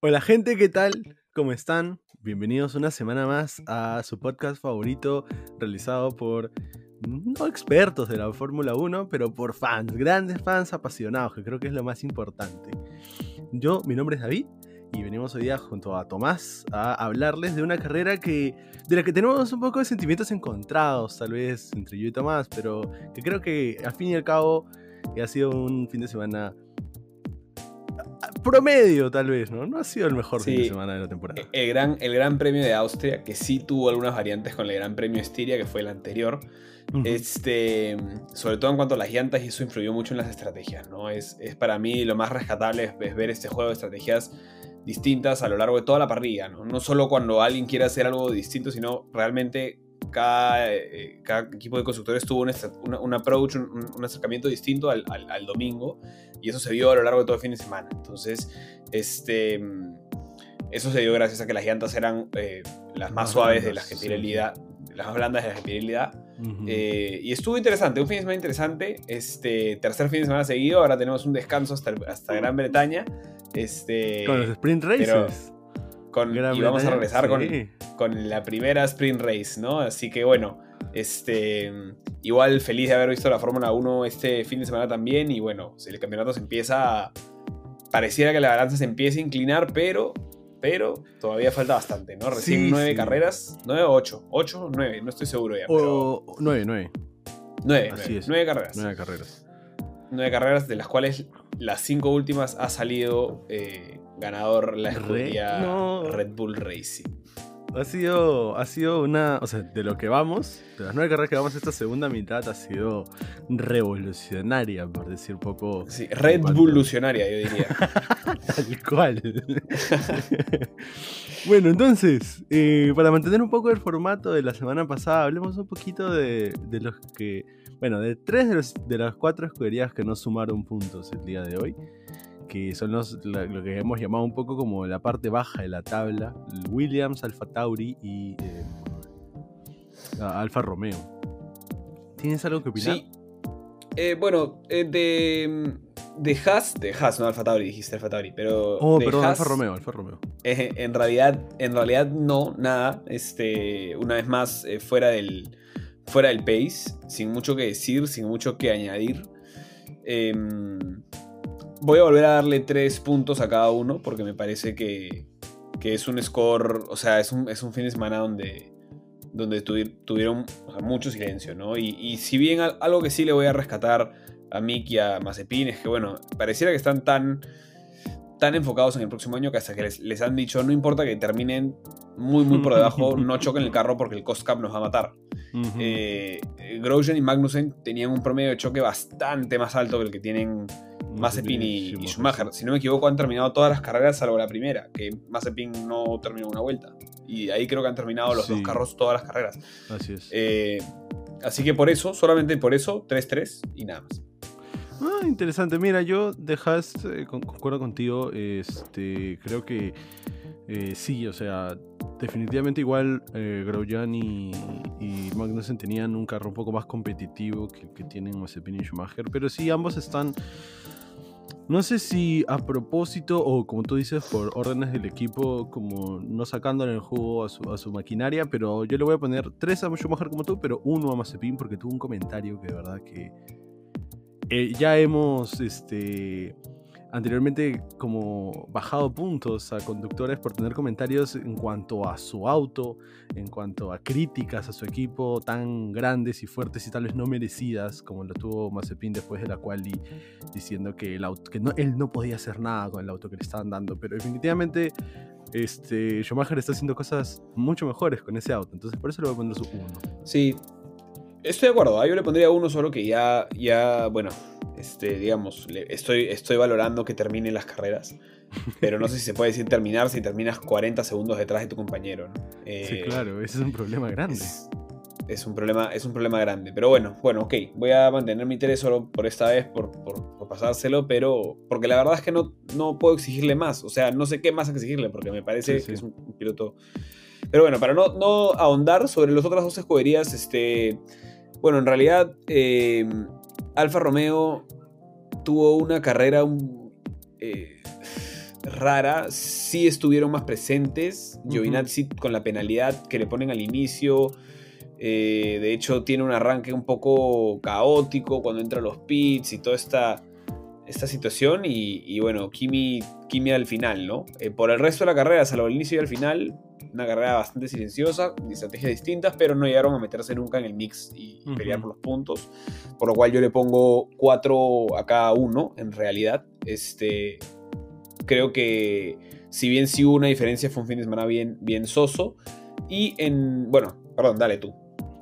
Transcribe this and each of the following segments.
Hola gente, ¿qué tal? ¿Cómo están? Bienvenidos una semana más a su podcast favorito realizado por no expertos de la Fórmula 1, pero por fans, grandes fans apasionados, que creo que es lo más importante. Yo, mi nombre es David y venimos hoy día junto a Tomás a hablarles de una carrera que de la que tenemos un poco de sentimientos encontrados, tal vez entre yo y Tomás, pero que creo que al fin y al cabo ha sido un fin de semana promedio, tal vez, ¿no? No ha sido el mejor fin de semana de la temporada. El gran, el gran Premio de Austria, que sí tuvo algunas variantes con el Gran Premio Estiria, que fue el anterior. Este, sobre todo en cuanto a las llantas, y eso influyó mucho en las estrategias, ¿no? Es, es para mí lo más rescatable es, ver este juego de estrategias distintas a lo largo de toda la parrilla, ¿no? No solo cuando alguien quiere hacer algo distinto, sino realmente cada, eh, cada equipo de constructores tuvo un, approach, un, acercamiento distinto al, al, domingo y eso se vio a lo largo de todo el fin de semana. Entonces, este, eso se dio gracias a que las llantas eran eh, las más, suaves de las que las más blandas de las que eh, y estuvo interesante, un fin de semana interesante. Este tercer fin de semana seguido, ahora tenemos un descanso hasta, hasta Gran Bretaña. Este, Con los sprint races. Con, y vamos a regresar con, con, la primera sprint race, ¿no? Así que bueno, este, igual feliz de haber visto la Fórmula 1 este fin de semana también. Y bueno, si el campeonato se empieza. Pareciera que la balanza se empieza a inclinar, pero. Pero todavía falta bastante, ¿no? Recién nueve carreras. ¿Nueve o ocho? ¿Ocho o nueve? No estoy seguro ya. O nueve, nueve. Nueve, nueve, carreras. Nueve carreras. Nueve carreras, de las cuales las cinco últimas ha salido eh, ganador la escudería Red Bull Racing. Ha sido, ha sido una, o sea, de lo que vamos, de las nueve carreras que vamos esta segunda mitad ha sido revolucionaria, por decir poco. Sí, Red yo diría. Tal cual. bueno, entonces, eh, para mantener un poco el formato de la semana pasada, hablemos un poquito de, de los que, bueno, de tres de, de las cuatro escuderías que no sumaron puntos el día de hoy que son los, lo que hemos llamado un poco como la parte baja de la tabla, Williams, Alfa Tauri y eh, Alfa Romeo. ¿Tienes algo que opinar? Sí. Eh, bueno, eh, de, de Haas, de Haas, no Alfa Tauri, dijiste Alfa Tauri, pero... Oh, perdón, Alfa Romeo, Alfa Romeo. en, realidad, en realidad no, nada. Este, una vez más, fuera, del, fuera del pace, sin mucho que decir, sin mucho que añadir. Eh, voy a volver a darle tres puntos a cada uno porque me parece que, es un score, o sea, es un, es un fin de semana donde, donde tuvieron mucho silencio, ¿no? Y, si bien algo que sí le voy a rescatar a Mick y a Mazepin es que, bueno, pareciera que están tan, tan enfocados en el próximo año que hasta que les, han dicho, no importa que terminen muy, muy por debajo, no choquen el carro porque el cost cap nos va a matar. Eh, Grosjean y Magnussen tenían un promedio de choque bastante más alto que el que tienen Mazepin y, Schumacher. Si no me equivoco, han terminado todas las carreras salvo la primera, que Mazepin no terminó una vuelta. Y ahí creo que han terminado los dos carros todas las carreras. Así es. Eh, así que por eso, solamente por eso, 3-3 y nada más. Ah, interesante. Mira, yo dejas, eh, concuerdo contigo. Este, creo que eh, sí, o sea, definitivamente igual eh, Grosjean y, Magnussen tenían un carro un poco más competitivo que, que tienen Mazepin y Schumacher, pero sí, ambos están no sé si a propósito o como tú dices por órdenes del equipo, como no sacándole el jugo a su, maquinaria, pero yo le voy a poner tres a Schumacher como tú, pero uno a Mazepin porque tuvo un comentario que de verdad que eh, ya hemos este, anteriormente como bajado puntos a conductores por tener comentarios en cuanto a su auto, en cuanto a críticas a su equipo tan grandes y fuertes y tal vez no merecidas como lo tuvo Mazepin después de la cual diciendo que, el auto, que no, él no podía hacer nada con el auto que le estaban dando, pero definitivamente este, Schumacher está haciendo cosas mucho mejores con ese auto, entonces por eso le voy a poner su uno. Sí, estoy de acuerdo, ¿ah? yo le pondría uno solo que ya, ya bueno, este, digamos, estoy, estoy valorando que termine las carreras. Pero no sé si se puede decir terminar si terminas 40 segundos detrás de tu compañero. sí, eh, claro, ese es un problema grande. Es, un problema, es un problema grande. Pero bueno, bueno, ok. Voy a mantener mi interés solo por esta vez, por, pasárselo, pero. Porque la verdad es que no, no puedo exigirle más. O sea, no sé qué más exigirle, porque me parece que es un, piloto. Pero bueno, para no, no ahondar sobre las otras dos escuderías, este. Bueno, en realidad. Eh, Alfa Romeo tuvo una carrera... Eh, rara. Sí estuvieron más presentes. Giovinazzi con la penalidad que le ponen al inicio. Eh, de hecho, tiene un arranque un poco caótico cuando entra a los pits y toda esta, esta situación. Y, bueno, Kimi, Kimi al final, ¿no? Por el resto de la carrera, salvo el inicio y al final, una carrera bastante silenciosa, estrategias distintas, pero no llegaron a meterse nunca en el mix y, pelear por los puntos. Por lo cual yo le pongo 4 a cada uno, en realidad. Este, creo que si bien sí hubo una diferencia, fue un fin de semana bien, bien soso. Y en. Bueno, perdón, dale tú.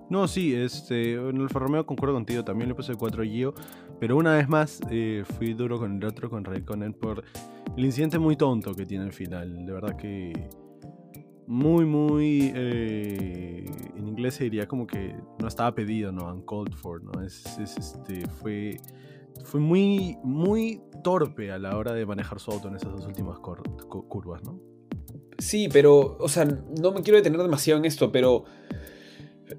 No, sí, este, en el Romeo concuerdo contigo, también le puse 4 Gio, pero una vez más eh, fui duro con el otro, con Raikkonen, por el incidente muy tonto que tiene al final. De verdad que muy, muy. Eh, en inglés se diría como que no estaba pedido, ¿no? Uncalled for, ¿no? Es, este, fue, fue muy, muy torpe a la hora de manejar su auto en esas dos últimas curvas, ¿no? Sí, pero, o sea, no me quiero detener demasiado en esto, pero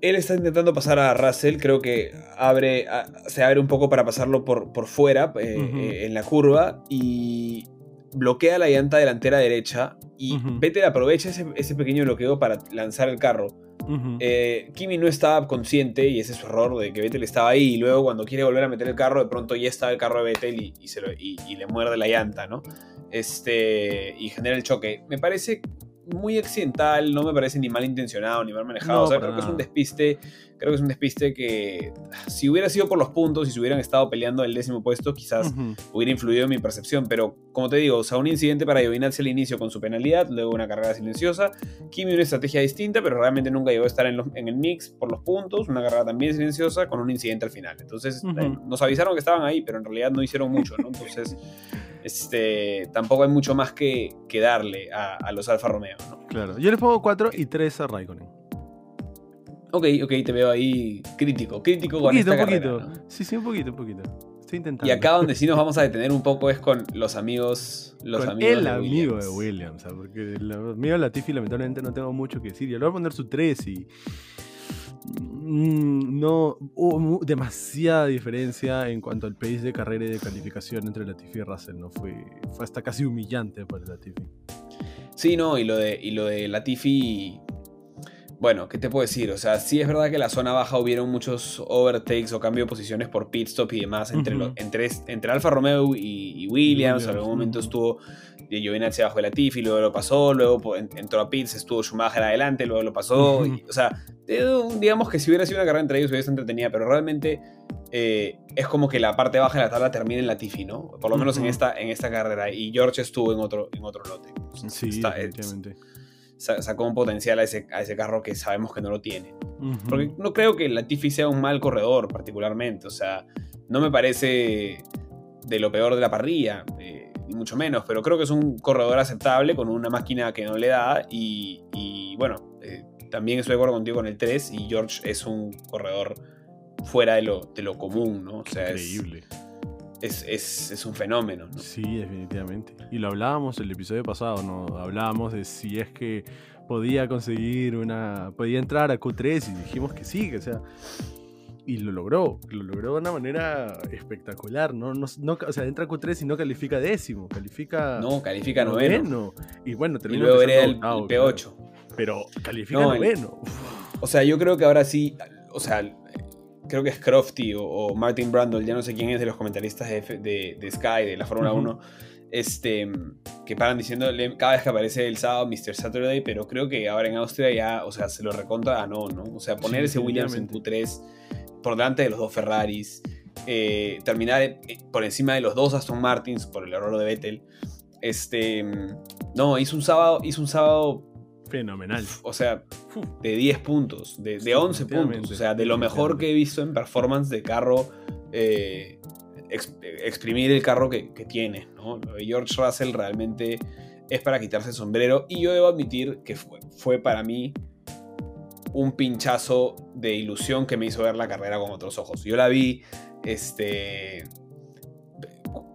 él está intentando pasar a Russell, creo que abre, se abre un poco para pasarlo por, por fuera eh, eh, en la curva y bloquea la llanta delantera derecha y Vettel aprovecha ese, pequeño bloqueo para lanzar el carro. Eh, Kimi no estaba consciente y ese es su error de que Vettel estaba ahí y luego cuando quiere volver a meter el carro de pronto ya está el carro de Vettel y, se y, le muerde la llanta, ¿no? Este, y genera el choque. Me parece muy accidental, no me parece ni mal intencionado ni mal manejado. o sea, creo que es un despiste. Creo que es un despiste que si hubiera sido por los puntos y si hubieran estado peleando el décimo puesto, quizás hubiera influido en mi percepción. Pero como te digo, o sea, un incidente para Giovinazzi al inicio con su penalidad, luego una carrera silenciosa. Kimi una estrategia distinta, pero realmente nunca llegó a estar en, en el mix por los puntos. Una carrera también silenciosa con un incidente al final. Entonces, eh, nos avisaron que estaban ahí, pero en realidad no hicieron mucho, ¿no? Entonces. este, tampoco hay mucho más que, que darle a, los Alfa Romeo. ¿no? Claro, yo les pongo 4 y 3 a Raikkonen. Ok, ok, te veo ahí crítico, crítico con esta un poquito. Sí, sí, un poquito, un poquito. Estoy intentando. Y acá donde sí nos vamos a detener un poco es con los amigos, los amigos el amigo de Williams, porque el amigo de Latifi lamentablemente no tengo mucho que decir. Yo le voy a poner su 3 y no hubo demasiada diferencia en cuanto al pace de carrera y de calificación entre Latifi y Russell, ¿no? Fue, fue hasta casi humillante para Latifi. Sí, no, y lo de, y lo de Latifi, bueno, ¿qué te puedo decir? O sea, sí es verdad que en la zona baja hubieron muchos overtakes o cambio de posiciones por pit stop y demás entre, entre, entre Alfa Romeo y, Williams. En algún momento estuvo Giovinazzi bajo el Latifi, luego lo pasó, luego entró a pits, estuvo Schumacher adelante, luego lo pasó. o sea, digamos que si hubiera sido una carrera entre ellos hubiese entretenida, pero realmente eh, es como que la parte baja de la tabla termina en Latifi, ¿no? Por lo menos en, esta, en esta carrera. Y George estuvo en otro, en otro lote. Sí, definitivamente sacó un potencial a ese, a ese carro que sabemos que no lo tiene. Porque no creo que Latifi sea un mal corredor particularmente, o sea, no me parece de lo peor de la parrilla, eh, ni mucho menos, pero creo que es un corredor aceptable con una máquina que no le da y, bueno, eh, también estoy de acuerdo contigo con el 3 y George es un corredor fuera de lo, de lo común, ¿no? O sea, Increíble es, un fenómeno. Sí, definitivamente. Y lo hablábamos el episodio pasado, ¿no? Hablábamos de si es que podía conseguir una. podía entrar a Q3 y dijimos que sí, que sea. Y lo logró, lo logró de una manera espectacular, ¿no? no, o sea, entra a Q3 y no califica décimo, califica. No, califica noveno. Y bueno, terminó. Y luego era el, P8. Pero califica noveno. o sea, yo creo que ahora sí. O sea, creo que es Crofty o, Martin Brundle, ya no sé quién es de los comentaristas de, de, Sky, de la Fórmula 1, este, que paran diciendo cada vez que aparece el sábado Mr. Saturday, pero creo que ahora en Austria ya, o sea, se lo recontra a no, ¿no? O sea, poner ese Williams en Q3 por delante de los dos Ferraris, eh, terminar eh, por encima de los dos Aston Martins por el error de Vettel. Este, no, hizo un sábado, hizo un sábado Fenomenal. O sea, de 10 puntos, de, de 11 puntos. O sea, de lo mejor que he visto en performance de carro, eh, exprimir el carro que, tiene. ¿no? George Russell realmente es para quitarse el sombrero. Y yo debo admitir que fue, fue para mí un pinchazo de ilusión que me hizo ver la carrera con otros ojos. Yo la vi, este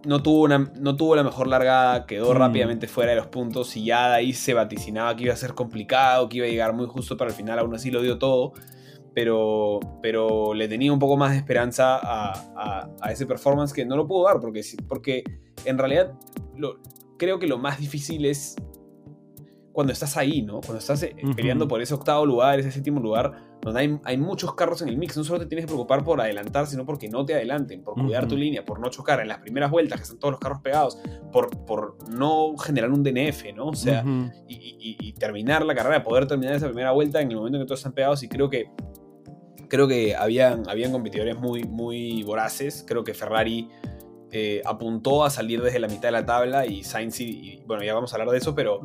no tuvo, una, no tuvo la mejor largada, quedó mm. rápidamente fuera de los puntos y ya de ahí se vaticinaba que iba a ser complicado, que iba a llegar muy justo para el final, aún así lo dio todo, pero, pero le tenía un poco más de esperanza a, ese performance que no lo pudo dar, porque, porque en realidad creo que lo más difícil es cuando estás ahí, ¿no? Cuando estás eh, peleando por ese octavo lugar, ese séptimo lugar, donde hay, hay muchos carros en el mix. No solo te tienes que preocupar por adelantar, sino porque no te adelanten, por cuidar tu línea, por no chocar en las primeras vueltas, que están todos los carros pegados, por, por no generar un DNF, ¿no? O sea, y- y terminar la carrera, poder terminar esa primera vuelta en el momento en que todos están pegados. Y creo que creo que habían, habían competidores muy, muy voraces. Creo que Ferrari eh, apuntó a salir desde la mitad de la tabla y Sainz, y, y, bueno, ya vamos a hablar de eso, pero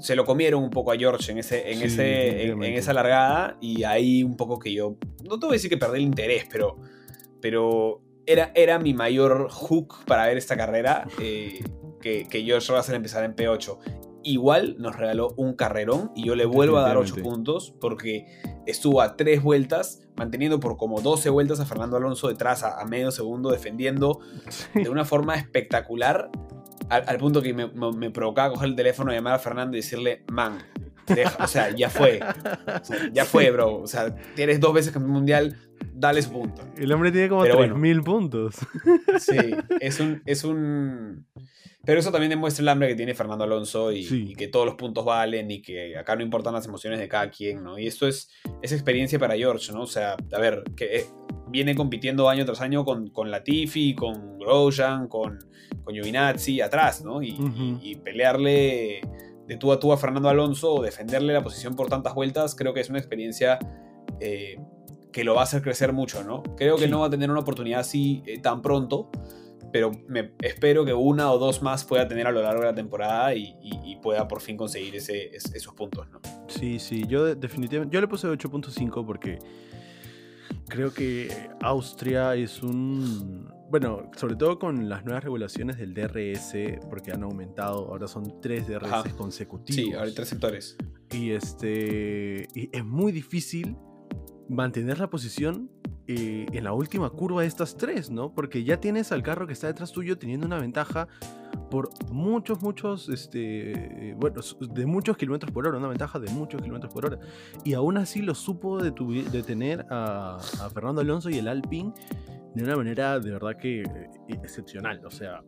se lo comieron un poco a George en, ese, en, Sí, ese, en, esa largada. Y ahí un poco que yo, no te voy a decir que perdí el interés, pero, pero era, era mi mayor hook para ver esta carrera. eh, que, que George Russell empezara en P8. Igual nos regaló un carrerón y yo le vuelvo a dar 8 Definitivamente. puntos porque estuvo a 3 vueltas, manteniendo por como 12 vueltas a Fernando Alonso detrás a, a medio segundo, defendiendo Sí. de una forma espectacular, al, al punto que me, me- me provocaba coger el teléfono, llamar a Fernando y decirle, man, deja- o sea, ya fue, o sea, ya fue, bro, o sea, tienes dos veces campeón mundial, dale su punto. El hombre tiene como Pero bueno. 3.000 puntos. Sí, es un, es un... Pero eso también demuestra el hambre que tiene Fernando Alonso y, Sí. y que todos los puntos valen y que acá no importan las emociones de cada quien, ¿no? Y esto es, es experiencia para George, ¿no? O sea, a ver, que eh, viene compitiendo año tras año con, con Latifi, con Grosjean, con, con Giovinazzi atrás, ¿no? Y, Ujú. y- y pelearle de tú a tú a Fernando Alonso o defenderle la posición por tantas vueltas, creo que es una experiencia eh, que lo va a hacer crecer mucho, ¿no? Creo que Sí. no va a tener una oportunidad así eh, tan pronto, pero me, espero que una o dos más pueda tener a lo largo de la temporada y, y- y pueda por fin conseguir ese, es- esos puntos, ¿no? Sí, sí, yo de- definitivamente, yo le puse 8.5 porque creo que Austria es un, bueno, sobre todo con las nuevas regulaciones del DRS, porque han aumentado, ahora son tres DRS Ajá. consecutivos. Sí, ahora hay tres sectores. Y este, y es muy difícil mantener la posición en la última curva de estas tres, ¿no? Porque ya tienes al carro que está detrás tuyo teniendo una ventaja por muchos, muchos, este, bueno, de muchos kilómetros por hora, una ventaja de muchos kilómetros por hora. Y aún así lo supo detener a, a Fernando Alonso y el Alpine de una manera de verdad que eh, excepcional. O sea,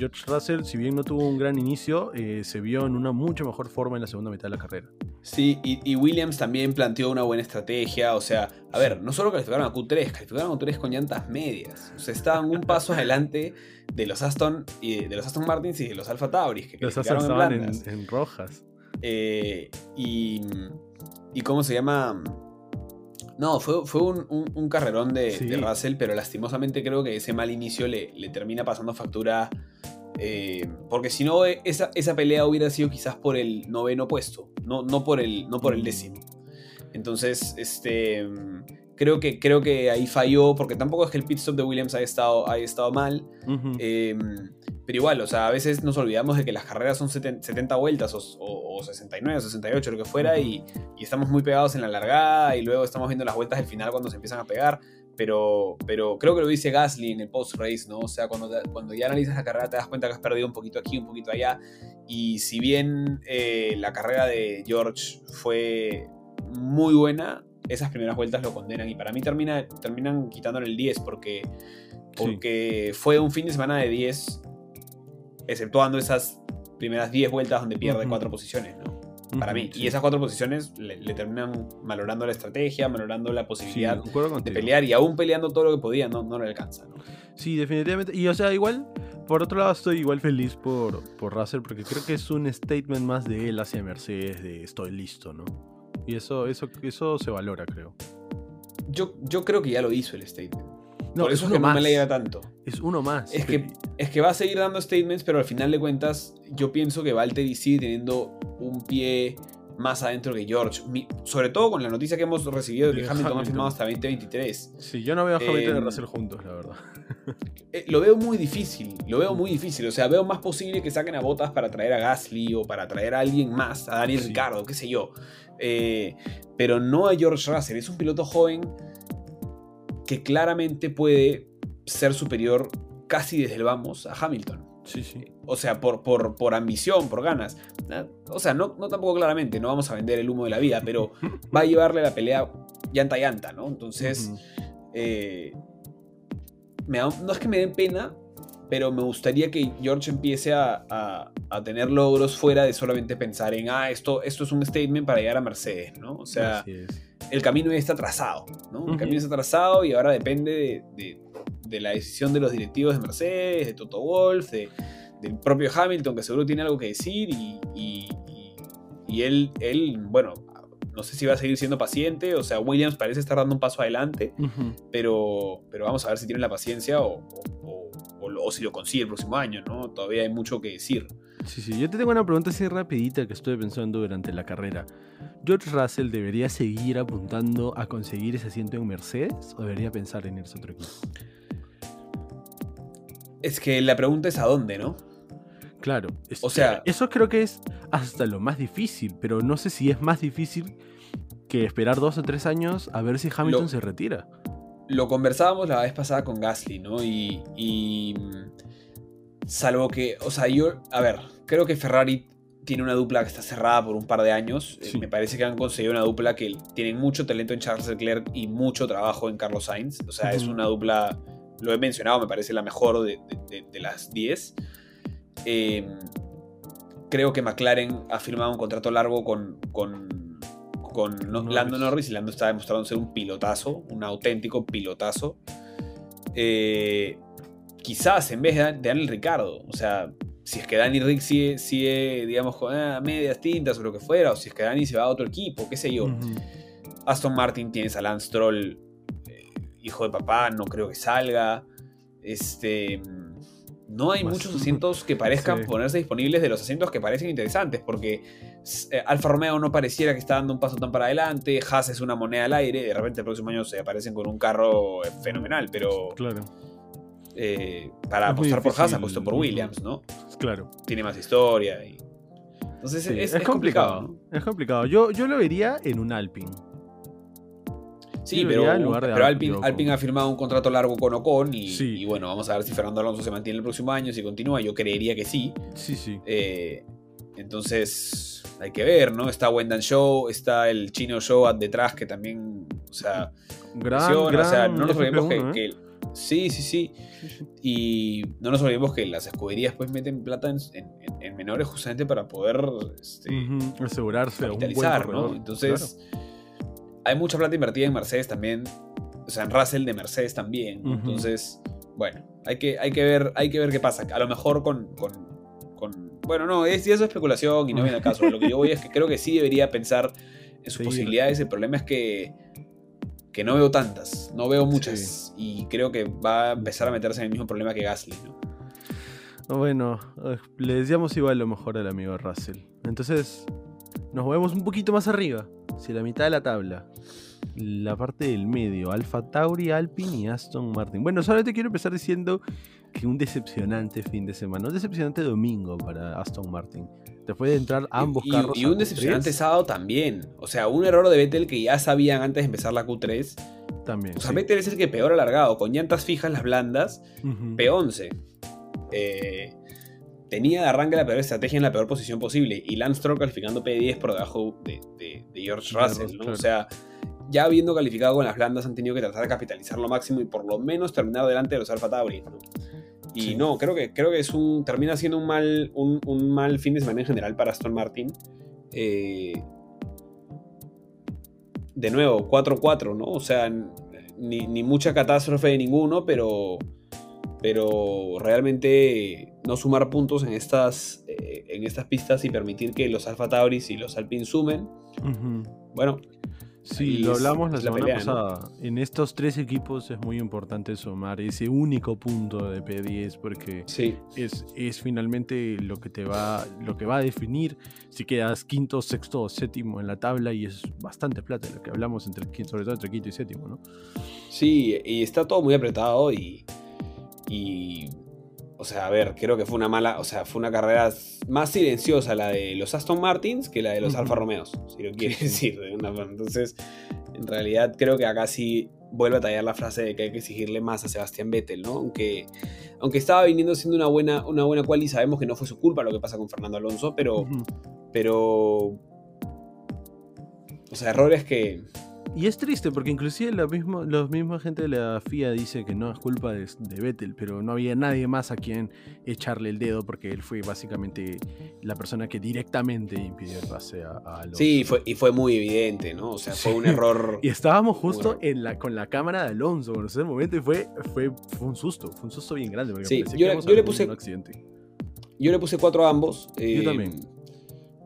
George Russell, si bien no tuvo un gran inicio, eh, se vio en una mucho mejor forma en la segunda mitad de la carrera. Sí, y, y Williams también planteó una buena estrategia. O sea, a ver, no solo calificaron a Q3, calificaron a Q3 con llantas medias. O sea, estaban un paso adelante de los Aston y de, los Aston Martins y de los Alfa Tauris, que Los en estaban en, rojas. Eh, y, y cómo se llama. No, fue, fue un, un- un carrerón de, Sí. de Russell, pero lastimosamente creo que ese mal inicio le, le termina pasando factura. eh, porque si no, eh, esa, esa pelea hubiera sido quizás por el noveno puesto, no, no, por, el, no por el Mm. décimo. Entonces, este. Creo que, creo que ahí falló, porque tampoco es que el pit stop de Williams haya estado, haya estado mal. Ujú. Eh, pero igual, o sea, a veces nos olvidamos de que las carreras son 70 70 vueltas o, o- o 69 o 68, lo que fuera, y, y estamos muy pegados en la largada y luego estamos viendo las vueltas del final cuando se empiezan a pegar. Pero, pero creo que lo dice Gasly en el post-race, ¿no? O sea, cuando, te- cuando ya analizas la carrera te das cuenta que has perdido un poquito aquí, un poquito allá. Y si bien eh, la carrera de George fue muy buena, esas primeras vueltas lo condenan. Y para mí termina, terminan quitándole el 10 porque, porque fue un fin de semana de 10, exceptuando esas primeras 10 vueltas donde pierde Ujú. cuatro posiciones, ¿no? Para mí. sí. Y esas cuatro posiciones le, le terminan valorando la estrategia, valorando la posibilidad de pelear y aún peleando todo lo que podía, no, no le alcanza, ¿no? Sí, definitivamente. Y o sea, igual, por otro lado, estoy igual feliz por, por Russell porque creo que es un statement más de él hacia Mercedes de estoy listo, ¿no? Y eso, eso, eso se valora, creo. Yo, yo creo que ya lo hizo el statement. No, Por eso es uno que no me más. alegra tanto. Es uno más. Es que, es que va a seguir dando statements, pero al final de cuentas, yo pienso que Valtteri sigue teniendo un pie más adentro que George. Mi- sobre todo con la noticia que hemos recibido de que Hamilton, ha firmado hasta 2023. Sí, yo no veo a Hamilton y Em, Russell juntos, la verdad. Eh, lo veo muy difícil, lo veo muy difícil. O sea, veo más posible que saquen a Botas para traer a Gasly o para traer a alguien más, a Daniel Sí. Ricardo, qué sé yo. Eh, pero no a George Russell. Es un piloto joven que claramente puede ser superior casi desde el vamos a Hamilton. Sí, sí. O sea, por, por, por ambición, por ganas. Na- O sea, no, no tampoco claramente, no vamos a vender el humo de la vida, pero va a llevarle la pelea llanta a llanta, ¿no? Entonces, eh, me da- no es que me den pena, pero me gustaría que George empiece a, a, tener logros fuera de solamente pensar en, ah, esto, esto es un statement para llegar a Mercedes, ¿no? O sea, el camino ya está trazado, ¿no? El camino está trazado y ahora depende de, de, la decisión de los directivos de Mercedes, de Toto Wolff, de, del propio Hamilton, que seguro tiene algo que decir y, y, y él, él, bueno, no sé si va a seguir siendo paciente, o sea, Williams parece estar dando un paso adelante, pero, pero vamos a ver si tiene la paciencia o, o, si lo consigue el próximo año, ¿no? Todavía hay mucho que decir. Sí, sí, yo te tengo una pregunta así rapidita que estuve pensando durante la carrera. ¿George Russell debería seguir apuntando a conseguir ese asiento en Mercedes o debería pensar en irse a otro equipo? Es que la pregunta es a dónde, ¿no? Claro. o sea, eso creo que es hasta lo más difícil, pero no sé si es más difícil que esperar dos o tres años a ver si Hamilton se retira. Lo conversábamos la vez pasada con Gasly, ¿no? Y, y, salvo que, o sea, yo, a ver, creo que Ferrari tiene una dupla que está cerrada por un par de años. Eh, me parece que han conseguido una dupla que tienen mucho talento en Charles Leclerc y mucho trabajo en Carlos Sainz. O sea, es una dupla, lo he mencionado, me parece la mejor de, de las 10. Em, creo que McLaren ha firmado un contrato largo con, con, con Lando Norris y Lando está demostrando ser un pilotazo, un auténtico pilotazo. Eh, quizás en vez de, Daniel Ricardo, o sea, si es que Dani Rick sigue, digamos, con ah, medias tintas o lo que fuera, o si es que Dani se va a otro equipo, qué sé yo. Aston Martin tienes a Lance Stroll, eh, hijo de papá, no creo que salga. Este no hay muchos asientos que parezcan ponerse disponibles de los asientos que parecen interesantes, porque eh, Alfa Romeo no pareciera que está dando un paso tan para adelante, Haas es una moneda al aire, de repente el próximo año se aparecen con un carro eh, fenomenal, pero claro. Eh, para apostar por Haas apuesto por Williams, ¿no? Claro. Tiene más historia y... Entonces es, complicado. Es complicado. Yo, yo lo vería en un Alpine. Sí, pero, pero Alpine, ha firmado un contrato largo con Ocon y, bueno, vamos a ver si Fernando Alonso se mantiene el próximo año, si continúa, yo creería que sí. Sí, sí. Eh, entonces, hay que ver, ¿no? Está Wendan Show, está el Chino Show detrás que también, o sea, gran, o sea, no nos olvidemos ¿eh? que, Sí, sí, sí. Y no nos olvidemos que las escuderías pues meten plata en, menores justamente para poder este, asegurarse capitalizar, ¿no? Entonces, hay mucha plata invertida en Mercedes también. O sea, en Russell de Mercedes también. Entonces, bueno, hay que, hay, que ver, hay que ver qué pasa. A lo mejor con. Bueno, no, es, eso es especulación y no viene al caso. Lo que yo voy es que creo que sí debería pensar en sus posibilidades. El problema es que, que no veo tantas, no veo muchas. Y creo que va a empezar a meterse en el mismo problema que Gasly, ¿no? Bueno, eh, le decíamos igual lo mejor al amigo Russell. Entonces, nos movemos un poquito más arriba si la mitad de la tabla, la parte del medio, Alfa Tauri, Alpine y Aston Martin. Bueno, solamente quiero empezar diciendo que un decepcionante fin de semana, un decepcionante domingo para Aston Martin. Después de entrar ambos carros. Y un decepcionante sábado también. O sea, un error de Vettel que ya sabían antes de empezar la Q3. También. O sea, Vettel es el que peor alargado, con llantas fijas las blandas, P11. Eh, tenía de arranque la peor estrategia en la peor posición posible. Y Lance Stroll calificando P10 por debajo de, George Russell, ¿no? O sea, ya habiendo calificado con las blandas, han tenido que tratar de capitalizar lo máximo y por lo menos terminar delante de los Alfa Tauri. Y no, creo que, creo que es un, termina siendo un mal, un, mal fin de semana en general para Aston Martin. Eh, de nuevo, 4-4, ¿no? O sea, ni, ni, mucha catástrofe de ninguno, pero, pero realmente no sumar puntos en estas, eh, en estas pistas y permitir que los Alfa Tauris y los Alpine sumen. Bueno. Sí, lo hablamos la semana pasada. En estos tres equipos es muy importante sumar ese único punto de P10 porque es, es finalmente lo que te va, lo que va a definir si quedas quinto, sexto o séptimo en la tabla y es bastante plata lo que hablamos entre sobre todo entre quinto y séptimo, ¿no? Sí, y está todo muy apretado y y, o sea, a ver, creo que fue una mala, o sea, fue una carrera más silenciosa la de los Aston Martins que la de los Alfa Romeos, si lo quieres decir. Entonces, en realidad creo que acá sí vuelve a tallar la frase de que hay que exigirle más a Sebastián Vettel, ¿no? Aunque, aunque estaba viniendo siendo una buena, una buena cual y sabemos que no fue su culpa lo que pasa con Fernando Alonso, pero, pero, o sea, errores que, Y es triste porque inclusive la mismo, los misma gente de la FIA dice que no es culpa de, de, Vettel, pero no había nadie más a quien echarle el dedo porque él fue básicamente la persona que directamente impidió el pase a, a Alonso. Sí, fue, y fue muy evidente, ¿no? O sea, fue un error. y estábamos justo en la, con la cámara de Alonso en ese momento y fue, fue, fue un susto, fue un susto bien grande. Porque sí, yo, yo le puse. Yo le puse cuatro a ambos. Eh, yo también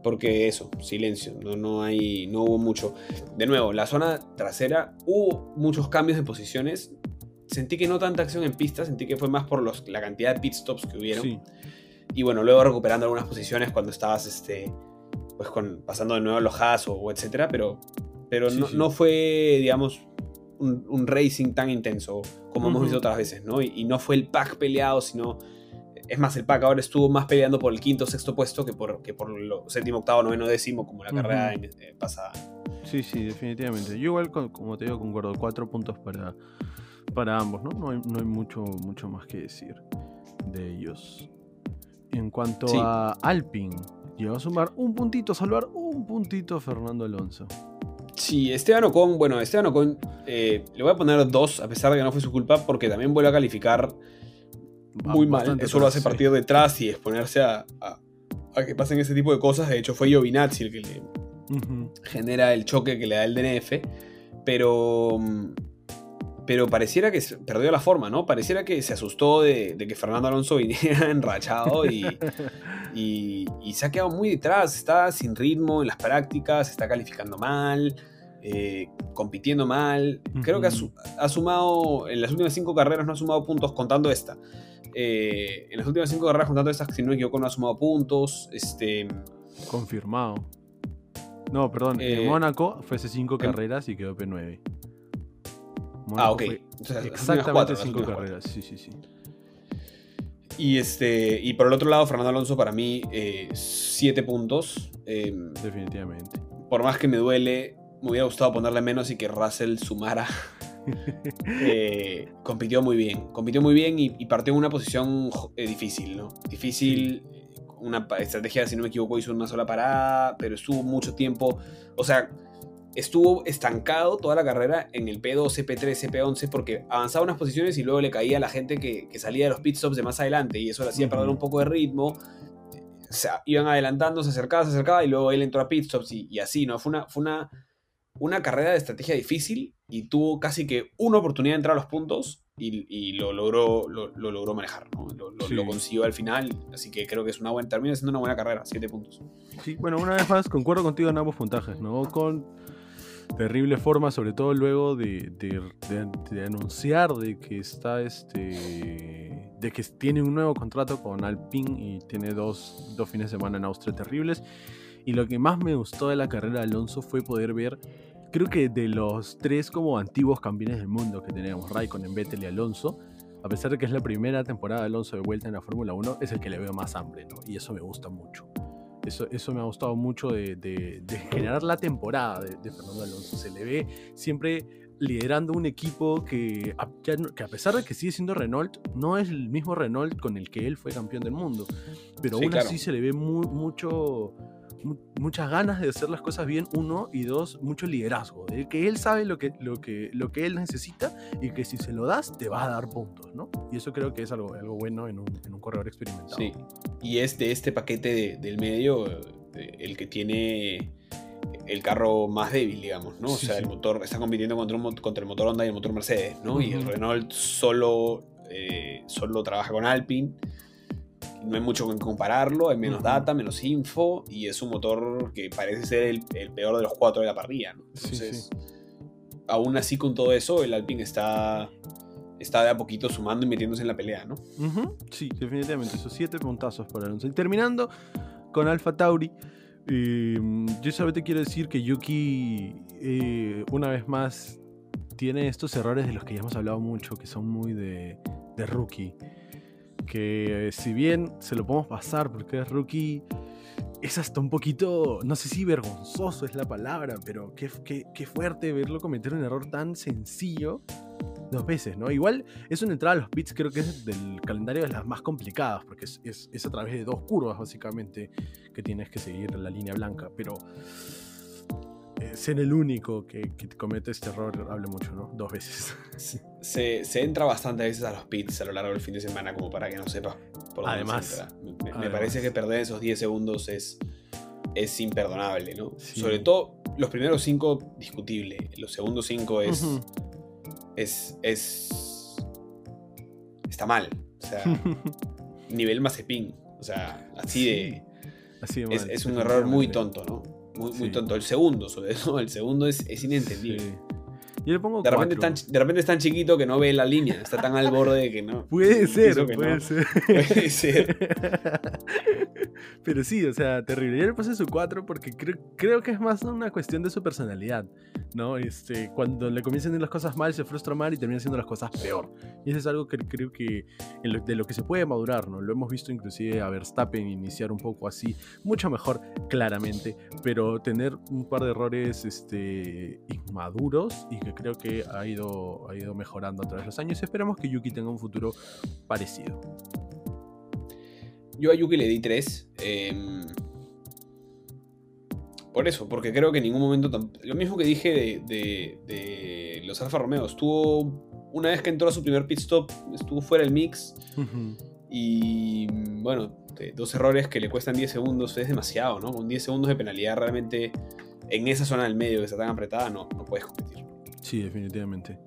porque eso, silencio, no, no, hay, no hubo mucho. De nuevo, la zona trasera hubo muchos cambios de posiciones. Sentí que no tanta acción en pista, sentí que fue más por los, la cantidad de pit stops que hubieron. Y bueno, luego recuperando algunas posiciones cuando estabas este, pues con, pasando de nuevo los Haas o, etcétera, pero, pero no, no, fue, digamos, un, racing tan intenso como hemos visto otras veces, ¿no? Y, y, no fue el pack peleado, sino es más, el pack ahora estuvo más peleando por el quinto sexto puesto que por, que por lo séptimo, octavo, noveno, décimo, como la carrera eh, pasada. Sí, sí, definitivamente. Yo igual, como te digo, concuerdo, cuatro puntos para, para ambos, ¿no? No hay, no hay mucho, mucho más que decir de ellos. En cuanto a Alpine, llegó a sumar un puntito, a salvar un puntito a Fernando Alonso. Sí, Esteban Ocon, bueno, Esteban Ocon eh, le voy a poner dos, a pesar de que no fue su culpa, porque también vuelve a calificar muy mal. Eso lo hace partir detrás y exponerse a, a, que pasen ese tipo de cosas. De hecho, fue Giovinazzi el que le genera el choque que le da el DNF. Pero. Pero pareciera que perdió la forma, ¿no? Pareciera que se asustó de, que Fernando Alonso viniera enrachado y, y, se ha quedado muy detrás. Está sin ritmo en las prácticas, está calificando mal. Eh, compitiendo mal. Creo que ha, ha, sumado, en las últimas cinco carreras no ha sumado puntos contando esta. Eh, en las últimas cinco carreras, contando estas, si no me equivoco, no ha sumado puntos. Este... Confirmado. No, perdón. en eh, Mónaco fue hace cinco carreras y quedó P9. ah, ok. exactamente cinco carreras. Sí, sí, sí. Y, este, y por el otro lado, Fernando Alonso para mí, eh, siete puntos. Em, Definitivamente. Por más que me duele, me hubiera gustado ponerle menos y que Russell sumara Eh, compitió muy bien, compitió muy bien y, partió en una posición eh, difícil, ¿no? Difícil, una estrategia, si no me equivoco, hizo una sola parada, pero estuvo mucho tiempo, o sea, estuvo estancado toda la carrera en el P2, P3, P11 porque avanzaba unas posiciones y luego le caía a la gente que, salía de los pit stops de más adelante y eso le hacía perder un poco de ritmo. O sea, iban adelantando, se acercaba, se acercaba y luego él entró a pit stops y, y así, ¿no? Fue una, fue una una carrera de estrategia difícil y tuvo casi que una oportunidad de entrar a los puntos y, lo, logró, lo, logró manejar, lo, consiguió al final, así que creo que es una buena, termina siendo una buena carrera, siete puntos. Sí, bueno, una vez más concuerdo contigo en ambos puntajes, ¿no? Con terrible forma, sobre todo luego de, de, anunciar de que está este de que tiene un nuevo contrato con Alpine y tiene dos, dos fines de semana en Austria terribles y lo que más me gustó de la carrera de Alonso fue poder ver, creo que de los tres como antiguos campeones del mundo que tenemos, Raikkonen, Vettel y Alonso, a pesar de que es la primera temporada de Alonso de vuelta en la Fórmula 1, es el que le veo más hambre, ¿no? Y eso me gusta mucho. Eso, eso me ha gustado mucho de, generar la temporada de, de, Fernando Alonso. Se le ve siempre liderando un equipo que a, que a, pesar de que sigue siendo Renault, no es el mismo Renault con el que él fue campeón del mundo. Pero aún así se le ve mucho muchas ganas de hacer las cosas bien, uno, y dos, mucho liderazgo, de que él sabe lo que, lo que, lo que él necesita y que si se lo das, te va a dar puntos, ¿no? Y eso creo que es algo, algo bueno en un, en un corredor experimentado. Sí, y es de este paquete del medio el que tiene el carro más débil, digamos, ¿no? o sea, el motor está compitiendo contra, un, contra el motor Honda y el motor Mercedes, ¿no? Y el Renault solo, eh, solo trabaja con Alpine no hay mucho con compararlo, hay menos data, menos info y es un motor que parece ser el, peor de los cuatro de la parrilla. Entonces, aún así con todo eso, el Alpine está, está de a poquito sumando y metiéndose en la pelea, ¿no? Sí, definitivamente, esos siete puntazos para Alonso. Y terminando con Alfa Tauri, eh, yo solamente quiero decir que Yuki, eh, una vez más, tiene estos errores de los que ya hemos hablado mucho, que son muy de, de rookie que si bien se lo podemos pasar porque es rookie, es hasta un poquito, no sé si vergonzoso es la palabra, pero qué, qué, fuerte verlo cometer un error tan sencillo dos veces, ¿no? Igual es una entrada a los pits, creo que es del calendario de las más complicadas, porque es, es, es, a través de dos curvas, básicamente, que tienes que seguir la línea blanca, pero ser el único que, comete este error hable mucho, ¿no? Dos veces. Se, entra bastantes veces a los pits a lo largo del fin de semana como para que no sepa por dónde además, Me, parece que perder esos 10 segundos es, es imperdonable, ¿no? Sobre todo los primeros 5, discutible. Los segundos 5 es, es, es. Está mal. O sea, nivel Mazepin. O sea, así de. Así es, es, un error muy tonto, ¿no? Muy, muy tonto. El segundo, sobre todo, el segundo es, es inentendible. Yo le pongo de repente, tan, de repente es tan chiquito que no ve la línea, está tan al borde que no. Puede ser, puede ser. Puede ser. Pero sí, o sea, terrible. Yo le puse su 4 porque creo, creo que es más una cuestión de su personalidad, ¿no? Este, cuando le comienzan a ir las cosas mal, se frustra mal y termina haciendo las cosas peor. Y eso es algo que creo que de lo que se puede madurar, ¿no? Lo hemos visto inclusive a Verstappen iniciar un poco así, mucho mejor, claramente, pero tener un par de errores este, inmaduros y que creo que ha ido, ha ido mejorando a través de los años. Esperamos que Yuki tenga un futuro parecido. Yo a Yuki le di 3. Em, por eso, porque creo que en ningún momento. Lo mismo que dije de, los Alfa Romeo. Estuvo. Una vez que entró a su primer pit stop, estuvo fuera el mix. Y bueno, dos errores que le cuestan 10 segundos es demasiado, ¿no? Con 10 segundos de penalidad realmente en esa zona del medio que está tan apretada no, no puedes competir. Sí, definitivamente.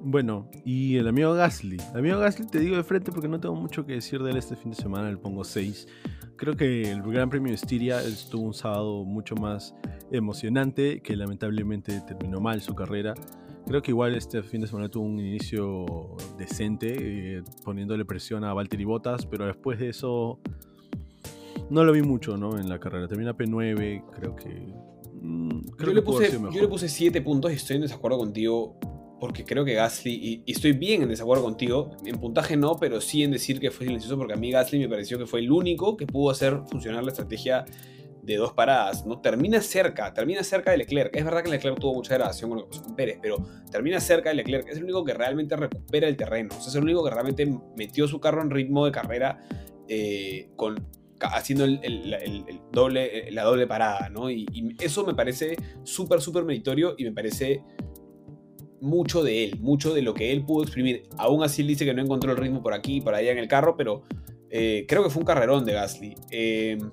Bueno, y el amigo Gasly. El amigo Gasly te digo de frente porque no tengo mucho que decir de él este fin de semana, le pongo 6. Creo que el Gran Premio de Estiria estuvo un sábado mucho más emocionante, que lamentablemente terminó mal su carrera. Creo que igual este fin de semana tuvo un inicio decente, eh, poniéndole presión a Valtteri Bottas, pero después de eso no lo vi mucho ¿no? en la carrera. Termina P9, creo que Mm, yo, le puse, yo, le puse, 7 puntos y estoy en desacuerdo contigo porque creo que Gasly, y, estoy bien en desacuerdo contigo, en puntaje no, pero sí en decir que fue silencioso porque a mí Gasly me pareció que fue el único que pudo hacer funcionar la estrategia de dos paradas, ¿no? Termina cerca, termina cerca de Leclerc. Es verdad que Leclerc tuvo mucha grabación con lo que con Pérez, pero termina cerca de Leclerc. Es el único que realmente recupera el terreno. O sea, es el único que realmente metió su carro en ritmo de carrera haciendo la doble parada, ¿no? Y, eso me parece súper, súper meritorio y me parece mucho de él, mucho de lo que él pudo exprimir. Aún así él dice que no encontró el ritmo por aquí y por allá en el carro, pero eh, creo que fue un carrerón de Gasly. Em,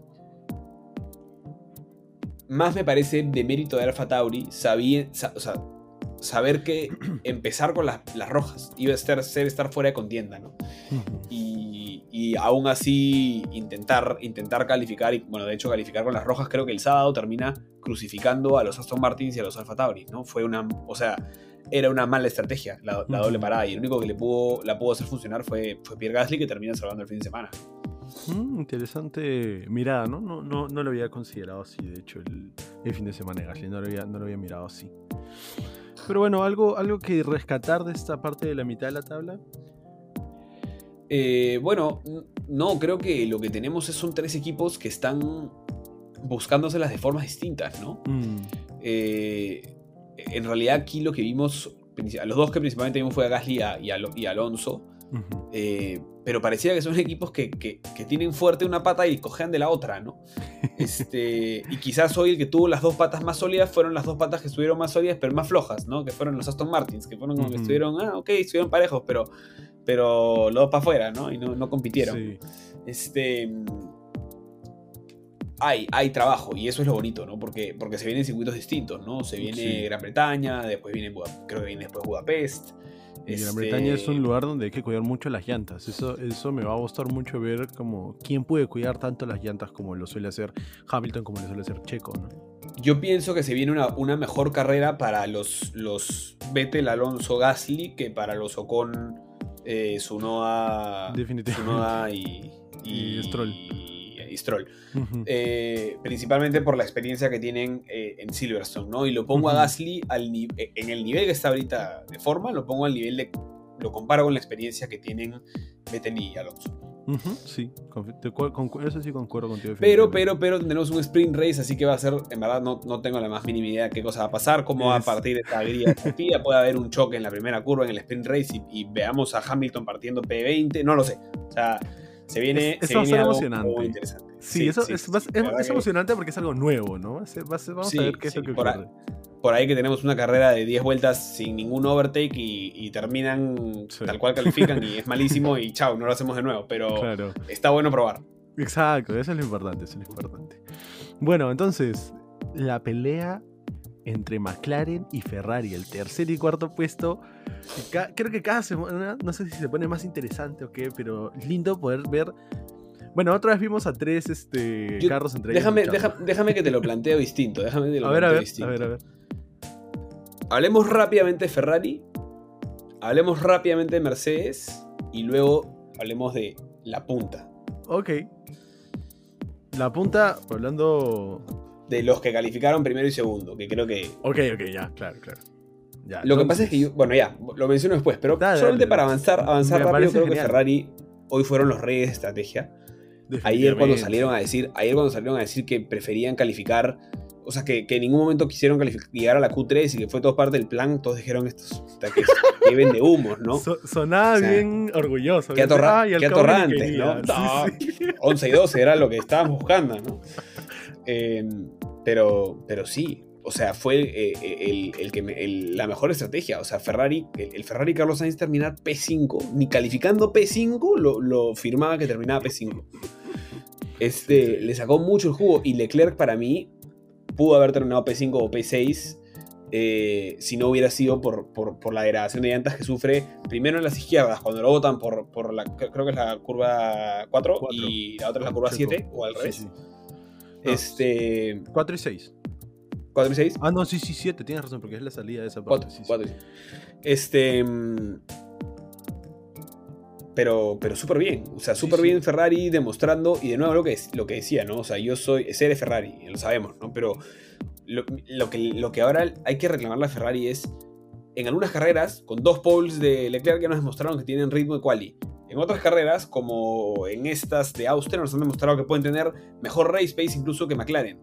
más me parece de mérito de Alfa Tauri sabía, saber que empezar con las, rojas iba a ser, ser, estar fuera de contienda, ¿no? y, aún así intentar, intentar calificar, y bueno, de hecho calificar con las rojas, creo que el sábado termina crucificando a los Aston Martins y a los Alfa Tauri, ¿no? Fue una, o sea, era una mala estrategia la, doble parada y el único que le pudo, la pudo hacer funcionar fue, fue Pierre Gasly que termina salvando el fin de semana. Mm, interesante mirada, ¿no? No, ¿no? no lo había considerado así, de hecho, el, el fin de semana de Gasly, no lo había, no lo había mirado así. Pero bueno, algo, algo que rescatar de esta parte de la mitad de la tabla. Eh, bueno, no, creo que lo que tenemos son tres equipos que están buscándoselas de formas distintas, ¿no? Mm. Eh, en realidad aquí lo que vimos, a los dos que principalmente vimos fue a Gasly y, y Alonso, eh, pero parecía que son equipos que, tienen fuerte una pata y cojean de la otra, ¿no? Este, y quizás hoy el que tuvo las dos patas más sólidas fueron las dos patas que estuvieron más sólidas, pero más flojas, ¿no? Que fueron los Aston Martins, que fueron como que estuvieron, ah, ok, estuvieron parejos, pero, pero los dos para afuera, ¿no? Y no, compitieron. Este. Hay, hay trabajo y eso es lo bonito, ¿no? Porque, porque se vienen circuitos distintos, ¿no? Se viene Gran Bretaña, después viene, creo que viene después Budapest. Y Gran Bretaña es un este lugar donde hay que cuidar mucho las llantas. Eso, eso me va a gustar mucho ver como quién puede cuidar tanto las llantas como lo suele hacer Hamilton, como lo suele hacer Checo, ¿no? Yo pienso que se viene una, una mejor carrera para los, los Vettel, Alonso, Gasly que para los Ocon, eh, y, y, y Stroll. Stroll. Eh, principalmente por la experiencia que tienen eh, en Silverstone, ¿no? Y lo pongo a Gasly al eh, en el nivel que está ahorita de forma, lo pongo al nivel de. Lo comparo con la experiencia que tienen Vettel y Alonso. sí, eso sí concuerdo contigo. Pero, pero, pero tenemos un sprint race, así que va a ser, en verdad no, no tengo la más mínima idea de qué cosa va a pasar, cómo va a partir esta grilla de puede haber un choque en la primera curva en el sprint race y, veamos a Hamilton partiendo P20, no lo sé. O sea, se viene, se viene algo muy interesante. Sí, eso es, emocionante porque es algo nuevo, ¿no? vamos a ver qué es lo que ocurre. por ahí que tenemos una carrera de 10 vueltas sin ningún overtake y, terminan tal cual califican y es malísimo y chao, no lo hacemos de nuevo. Pero está bueno probar. Exacto, eso es lo importante, eso es lo importante. Bueno, entonces, la pelea entre McLaren y Ferrari, el tercer y cuarto puesto. Creo que cada semana, no sé si se pone más interesante o qué, pero lindo poder ver. Bueno, otra vez vimos a tres este, carros entre déjame, ellos. déjame que te lo planteo distinto. Déjame a, ver, a, ver, a ver, a ver. Hablemos rápidamente de Ferrari. Hablemos rápidamente de Mercedes. Y luego hablemos de la punta. Ok. La punta, hablando de los que calificaron primero y segundo, que creo que... Ok, ok, ya, claro, claro. Lo que pasa es que yo, bueno, ya, lo menciono después, pero solamente para avanzar, avanzar rápido, creo que Ferrari hoy fueron los reyes de estrategia. Ayer cuando salieron a decir, ayer cuando salieron a decir que preferían calificar, o sea, que, en ningún momento quisieron llegar a la Q3 y que fue todo parte del plan, todos dijeron estos que, que vende humos, ¿no? sonaba bien orgulloso. Qué, atorrantes, ¿no? 11 y 12 era lo que estaban buscando, ¿no? Em, pero, pero sí, o sea, fue eh, eh, el, que la mejor estrategia. O sea, Ferrari, el, Ferrari Carlos Sainz terminar P5, ni calificando P5 lo, firmaba que terminaba P5. Este, le sacó mucho el jugo y Leclerc para mí pudo haber terminado P5 o P6 eh, si no hubiera sido por, la degradación de llantas que sufre primero en las izquierdas, cuando lo botan por, la, creo que es la curva 4, y la otra es la curva 7, o al revés. Este. 4 y 6. 4 y 6. Ah, no, sí, sí, 7, tienes razón, porque es la salida de esa parte. 4, sí, Este. Mm, pero, pero súper bien. O sea, súper bien Ferrari demostrando. Y de nuevo lo que, lo que decía, ¿no? O sea, yo soy. De Ferrari, lo sabemos, ¿no? Pero lo, que, lo que ahora hay que reclamarle a Ferrari es. En algunas carreras, con dos poles de Leclerc que nos demostraron que tienen ritmo de quali en otras carreras, como en estas de Austria, nos han demostrado que pueden tener mejor race pace incluso que McLaren.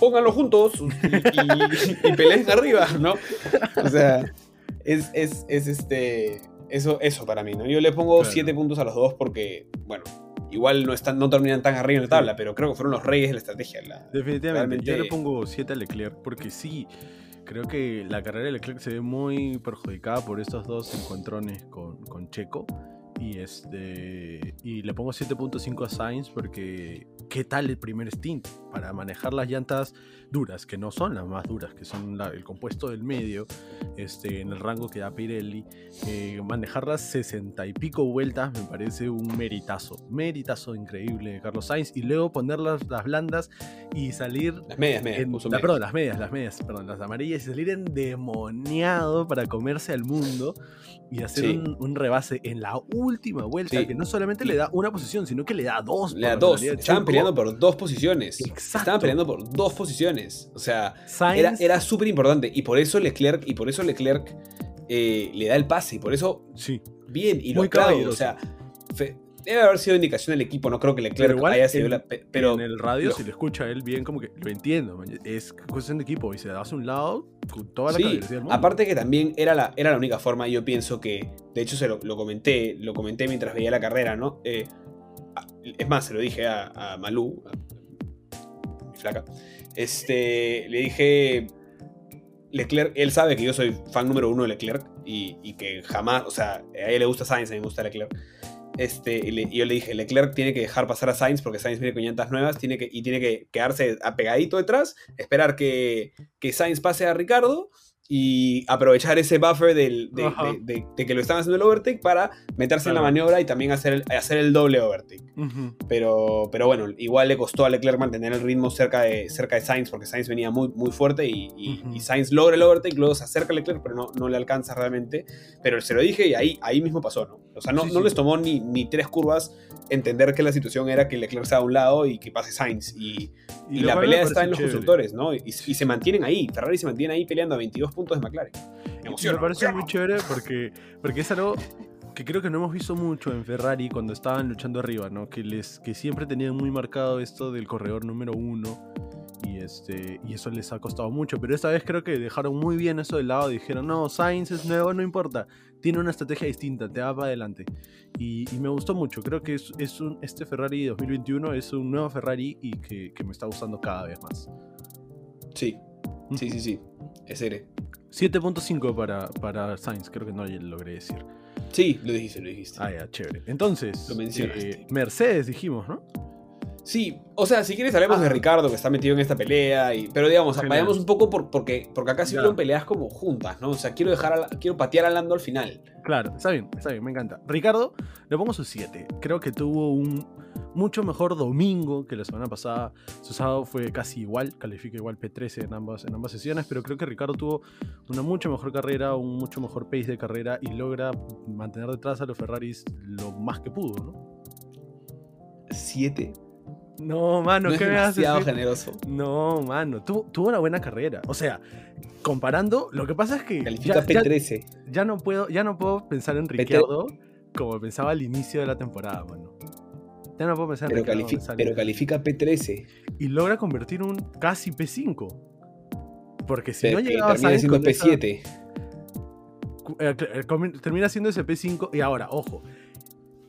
Pónganlo juntos y, peleen arriba, ¿no? O sea, es, este. Eso, eso para mí, ¿no? Yo le pongo 7 puntos a los dos porque, bueno, igual no, están, no terminan tan arriba en la tabla, pero creo que fueron los reyes de la estrategia. Definitivamente, yo le pongo 7 a Leclerc porque sí, Creo que la carrera de Leclerc se ve muy perjudicada por estos dos encontrones con, con Checo. Y, este, y le pongo 7.5 a Sainz porque ¿qué tal el primer stint? Para manejar las llantas duras, que no son las más duras, que son el compuesto del medio, este, en el rango que da Pirelli. Eh, manejarlas 60 y pico vueltas me parece un meritazo, meritazo increíble de Carlos Sainz. Y luego ponerlas las blandas y salir... Las medias, medias, Perdón, las medias, las medias, perdón, las amarillas y salir endemoniado para comerse al mundo y hacer un, rebase en la última vuelta, que no solamente le da una posición, sino que le da dos. Le da dos. Estaban peleando por dos posiciones. Estaban peleando por dos posiciones. O sea, era, súper importante. Y por eso Leclerc, y por eso Leclerc eh, le da el pase. Y por eso. Sí. Bien. Y lo clave, o sea. Debe haber sido indicación del equipo, no creo que Leclerc haya sido la. Pero en el radio, si lo escucha él bien, como que lo entiendo. Es cuestión de equipo y se da a un lado con toda la sí, Aparte que también era la, era la única forma, yo pienso que. De hecho, se lo, comenté, lo comenté mientras veía la carrera, ¿no? Eh, es más, se lo dije a, a Malú, mi flaca. Este. Le dije. Leclerc, él sabe que yo soy fan número uno de Leclerc y, y que jamás, o sea, a él le gusta Sainz, a mí me gusta Leclerc. Este, y, yo le dije, Leclerc tiene que dejar pasar a Sainz porque Sainz viene con llantas nuevas tiene que, y tiene que quedarse apegadito detrás, esperar que, que Sainz pase a Ricardo y aprovechar ese buffer del, de, que lo están haciendo el overtake para meterse en la maniobra y también hacer el, hacer el doble overtake. pero, pero bueno, igual le costó a Leclerc mantener el ritmo cerca de, cerca de Sainz porque Sainz venía muy, muy fuerte y, y, Sainz logra el overtake, luego se acerca a Leclerc, pero no, no le alcanza realmente. Pero se lo dije y ahí, ahí mismo pasó, ¿no? O sea, no, no les tomó ni, ni tres curvas entender que la situación era que Leclerc estaba a un lado y que pase Sainz. Y, y, la pelea está en los constructores, ¿no? Y, se mantienen ahí. Ferrari se mantiene ahí peleando a 22 puntos de McLaren. Me parece muy chévere porque, porque es algo que creo que no hemos visto mucho en Ferrari cuando estaban luchando arriba, ¿no? Que, les, que siempre tenían muy marcado esto del corredor número uno Y, este, y eso les ha costado mucho. Pero esta vez creo que dejaron muy bien eso de lado. Dijeron, no, Sainz es nuevo, no importa. Tiene una estrategia distinta, te va para adelante. Y, me gustó mucho. Creo que es, es, un, este Ferrari 2021 es un nuevo Ferrari y que, que me está gustando cada vez más. Sí, sí, sí, sí. Es serio. 7.5 para, para Sainz, creo que no lo logré decir. Sí, lo dijiste, lo dijiste. Ah, ya, chévere. Entonces, eh, Mercedes dijimos, ¿no? Sí, o sea, si quieres hablemos de ah. Ricardo que está metido en esta pelea, y, pero digamos, vayamos un poco por, porque, porque acá sí fueron peleas como juntas, ¿no? O sea, quiero dejar quiero patear a Lando al final. Claro, está bien, está bien, me encanta. Ricardo, le pongo su 7. Creo que tuvo un mucho mejor domingo que la semana pasada. Su sábado fue casi igual, califica igual P13 en ambas, en ambas sesiones, pero creo que Ricardo tuvo una mucho mejor carrera, un mucho mejor pace de carrera y logra mantener detrás a los Ferraris lo más que pudo, ¿no? ¿Siete? No, mano, ¿qué me haces? demasiado generoso. No, mano, tuvo, una buena carrera. O sea, comparando, lo que pasa es que. Califica P13. Ya, no puedo, ya no puedo pensar en Ricardo como pensaba al inicio de la temporada, mano. Ya no puedo pensar pero en Ricardo. pero califica P13. Y logra convertir un casi P5. Porque si no llegaba a siendo P7. Eh, eh, termina siendo ese P5. Y ahora, ojo,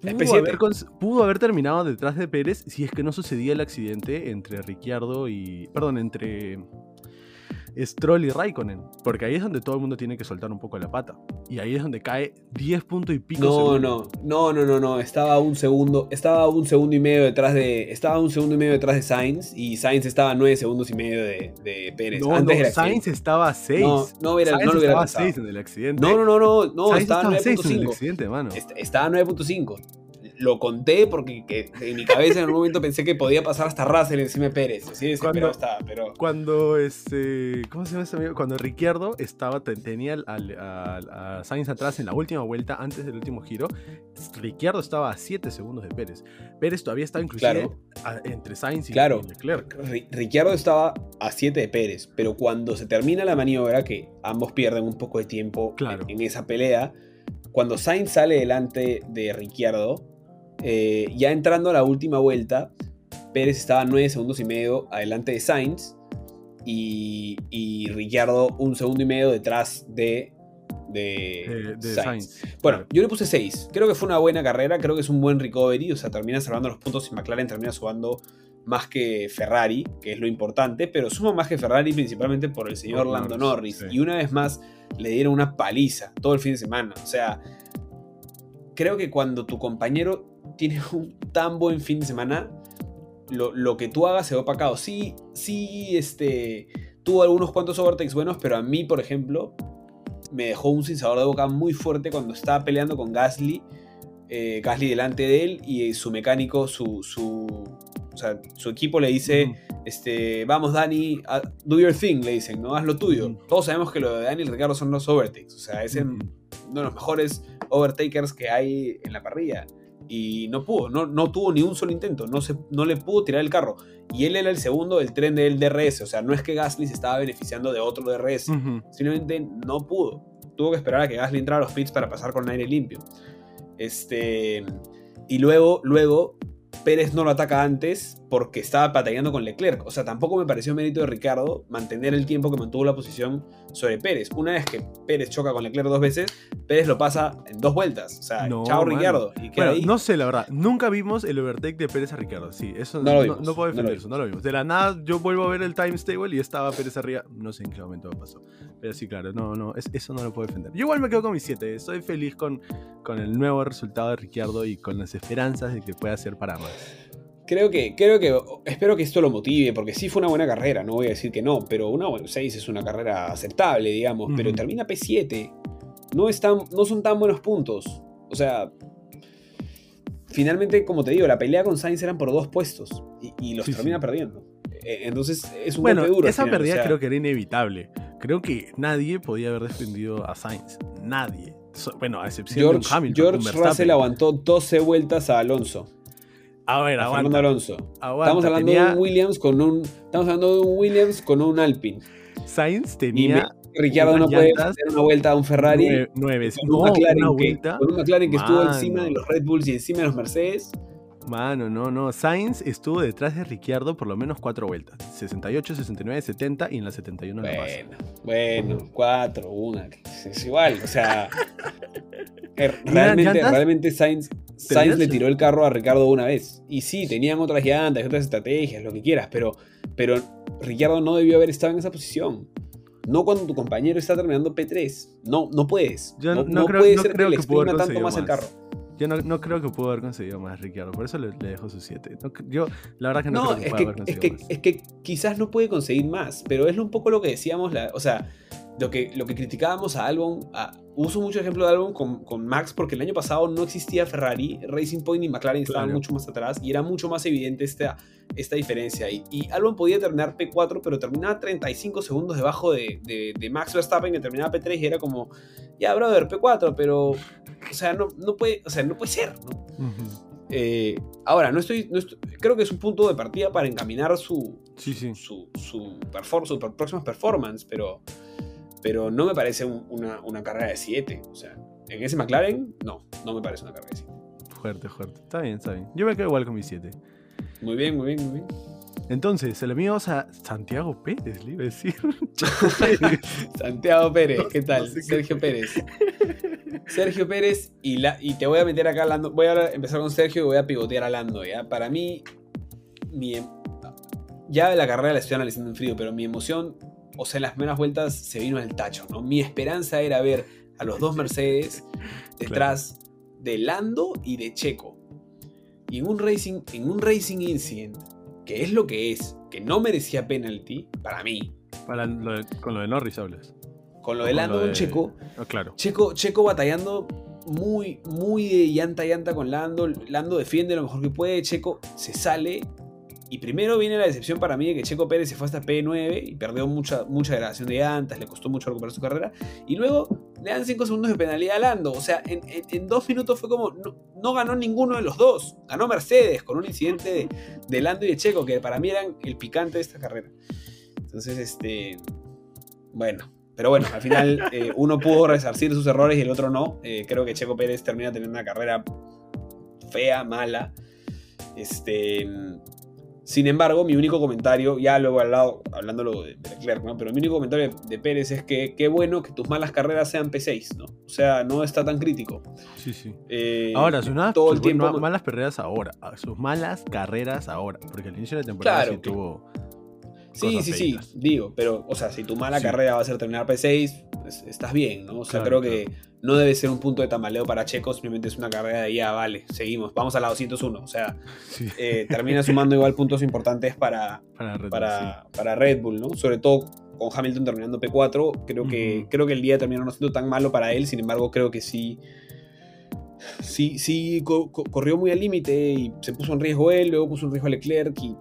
Pudo haber, pudo haber, terminado detrás de Pérez si es que no sucedía el accidente entre Ricciardo y. Perdón, entre Stroll y Raikkonen. Porque ahí es donde todo el mundo tiene que soltar un poco la pata. Y ahí es donde cae 10 puntos y pico. No, no, no, no, no, no. Estaba un segundo. Estaba un segundo y medio detrás de. Estaba un segundo y medio detrás de Sainz. Y Sainz estaba 9 segundos y medio de, de Pérez. No, Antes no, Sainz estaba a 6. No, no, hubiera, Sainz no lo hubiera estaba a 6 en el accidente. No, no, no, no. no Sainz estaba, estaba 6 en el accidente, mano. Estaba 9.5 lo conté porque en mi cabeza en un momento pensé que podía pasar hasta Russell encima de Pérez. Así cuando, estaba, pero... Cuando, este, ¿cómo se llama ese amigo? Cuando Ricciardo estaba, tenía a, Sainz atrás en la última vuelta, antes del último giro, Ricciardo estaba a 7 segundos de Pérez. Pérez todavía estaba inclusive entre Sainz y, claro. Leclerc. Ricciardo estaba a 7 de Pérez, pero cuando se termina la maniobra, que ambos pierden un poco de tiempo en, en esa pelea, cuando Sainz sale delante de Ricciardo, eh, ya entrando a la última vuelta, Pérez estaba 9 segundos y medio adelante de Sainz y, y Ricciardo un segundo y medio detrás de, de, Sainz. Bueno, yo le puse 6. Creo que fue una buena carrera, creo que es un buen recovery, o sea, termina salvando los puntos y McLaren termina sumando más que Ferrari, que es lo importante, pero suma más que Ferrari principalmente por el señor Lando Norris. Y una vez más le dieron una paliza todo el fin de semana. O sea, creo que cuando tu compañero tiene un tan buen fin de semana, lo, que tú hagas se ve opacado. Sí, sí, este, tuvo algunos cuantos overtakes buenos, pero a mí, por ejemplo, me dejó un sabor de boca muy fuerte cuando estaba peleando con Gasly. Eh, Gasly delante de él y su mecánico, su, su, su equipo le dice, este, vamos Dani, do your thing, le dicen, ¿no? Haz lo tuyo. Todos sabemos que lo de Dani y Ricardo son los overtakes, o sea, es uno de los mejores overtakers que hay en la parrilla y no pudo, no, no tuvo ni un solo intento, no, se, no le pudo tirar el carro. Y él era el segundo del tren del DRS, o sea, no es que Gasly se estaba beneficiando de otro DRS, simplemente no pudo. Tuvo que esperar a que Gasly entrara a los pits para pasar con aire limpio. Este, y luego, luego Pérez no lo ataca antes porque estaba batallando con Leclerc. O sea, tampoco me pareció mérito de Ricardo mantener el tiempo que mantuvo la posición sobre Pérez. Una vez que Pérez choca con Leclerc dos veces, Pérez lo pasa en dos vueltas. O sea, chao Ricardo. Y no sé, la verdad. Nunca vimos el overtake de Pérez a Ricardo. Sí, eso no, no, puedo defender eso, no lo vimos. De la nada yo vuelvo a ver el time stable y estaba Pérez arriba. No sé en qué momento pasó. Pero sí, claro, no, no, eso no lo puedo defender. Yo igual me quedo con mis 7. Estoy feliz con, con el nuevo resultado de Ricardo y con las esperanzas de que pueda ser para más. Creo que, creo que, espero que esto lo motive, porque sí fue una buena carrera, no voy a decir que no, pero una 6 es una carrera aceptable, digamos, pero termina P7. No, no son tan buenos puntos. O sea, finalmente, como te digo, la pelea con Sainz eran por dos puestos y, los termina perdiendo. E, entonces es un bueno, duro. Esa pérdida creo que era inevitable. Creo que nadie podía haber defendido a Sainz. Nadie. bueno, a excepción de Hamilton. George Russell aguantó 12 vueltas a Alonso. A ver, a Fernando Alonso. estamos hablando de un Williams con un. Estamos hablando de un Williams con un Alpine. Sainz tenía. Ricardo no puede hacer una vuelta a un Ferrari. Nueve, con, un McLaren que, con un McLaren que estuvo encima de los Red Bulls y encima de los Mercedes. Mano, no, no. Sainz estuvo detrás de Ricciardo por lo menos cuatro vueltas. 68, 69, 70 y en la 71 bueno, Bueno, cuatro, una. Es igual, o sea. Eh, realmente, realmente Sainz, Sainz le tiró el carro a Ricardo una vez. Y sí, tenían otras llantas, otras estrategias, lo que quieras, pero, pero Ricciardo no debió haber estado en esa posición. No cuando tu compañero está terminando P3. No, no puedes. no, puede ser que le exprima tanto más el carro. Yo no, creo que pudo haber conseguido más Ricciardo, por eso le, dejo su 7. yo, la verdad que no, creo que es que, haber conseguido es que, más. Es que quizás no puede conseguir más, pero es un poco lo que decíamos, la, o sea, lo que, lo que criticábamos a Albon, uso mucho ejemplo de Albon con, con, Max porque el año pasado no existía Ferrari, Racing Point y McLaren estaban mucho más atrás y era mucho más evidente esta, esta diferencia. Y, y Albon podía terminar P4, pero terminaba 35 segundos debajo de, de, Max Verstappen, que terminaba P3 y era como, ya, brother, P4, pero, o sea, no, no, puede, o sea, no puede ser, ¿no? Eh, ahora, no estoy, creo que es un punto de partida para encaminar su, su, su, su, su próxima performance, pero pero no me parece una, carrera de 7. O sea, en ese McLaren, no, no me parece una carrera de 7. Fuerte, fuerte. Está bien, está bien. Yo me quedo igual con mi 7. Muy bien, muy bien, muy bien. Entonces, se lo mío a Santiago Pérez, le iba a decir. Santiago Pérez, ¿qué tal? Sergio Pérez. Sergio Pérez y, la, y te voy a meter acá Lando. Voy a empezar con Sergio y voy a pivotear a Lando, ¿ya? Para mí, mi, em, ya la carrera la estoy analizando en frío, pero mi emoción o sea, en las primeras vueltas se vino al tacho, ¿no? Mi esperanza era ver a los dos Mercedes detrás de Lando y de Checo. Y en un Racing, en un Racing Incident, que es lo que es, que no merecía penalty, para mí. Para con lo de Norris hablas. Con lo de Lando con Checo. Oh, claro. Checo. Checo batallando muy, muy de llanta llanta con Lando. Lando defiende lo mejor que puede. Checo se sale y primero viene la decepción para mí de que Checo Pérez se fue hasta P9 y perdió mucha, mucha degradación de llantas, le costó mucho recuperar su carrera. Y luego le dan 5 segundos de penalidad a Lando. O sea, en, en, dos minutos fue como. No, ganó ninguno de los dos. Ganó Mercedes con un incidente de, Lando y de Checo, que para mí eran el picante de esta carrera. Entonces, este. Bueno. Pero bueno, al final eh, uno pudo resarcir sus errores y el otro no. Eh, creo que Checo Pérez termina teniendo una carrera fea, mala. Este sin embargo, mi único comentario, ya luego al lado, hablándolo de Leclerc, ¿no? pero mi único comentario de, Pérez es que qué bueno que tus malas carreras sean P6, ¿no? O sea, no está tan crítico. Sí, sí. Eh, ahora, sus, todo el tiempo... malas carreras ahora, sus malas carreras ahora, porque al inicio de la temporada sí tuvo Sí, sí, sí, digo, pero, o sea, si tu mala carrera va a ser terminar P6, pues, estás bien, ¿no? O sea, creo que no debe ser un punto de tamaleo para Checo, simplemente es una carrera de ya, vale, seguimos, vamos a la 201, o sea, eh, termina sumando igual puntos importantes para, para, Red, Bull, ¿no? Sobre todo con Hamilton terminando P4, creo, que, creo que el día terminó no siendo tan malo para él, sin embargo, creo que sí. Sí, sí, corrió muy al límite y se puso en riesgo él, luego puso en riesgo a Leclerc y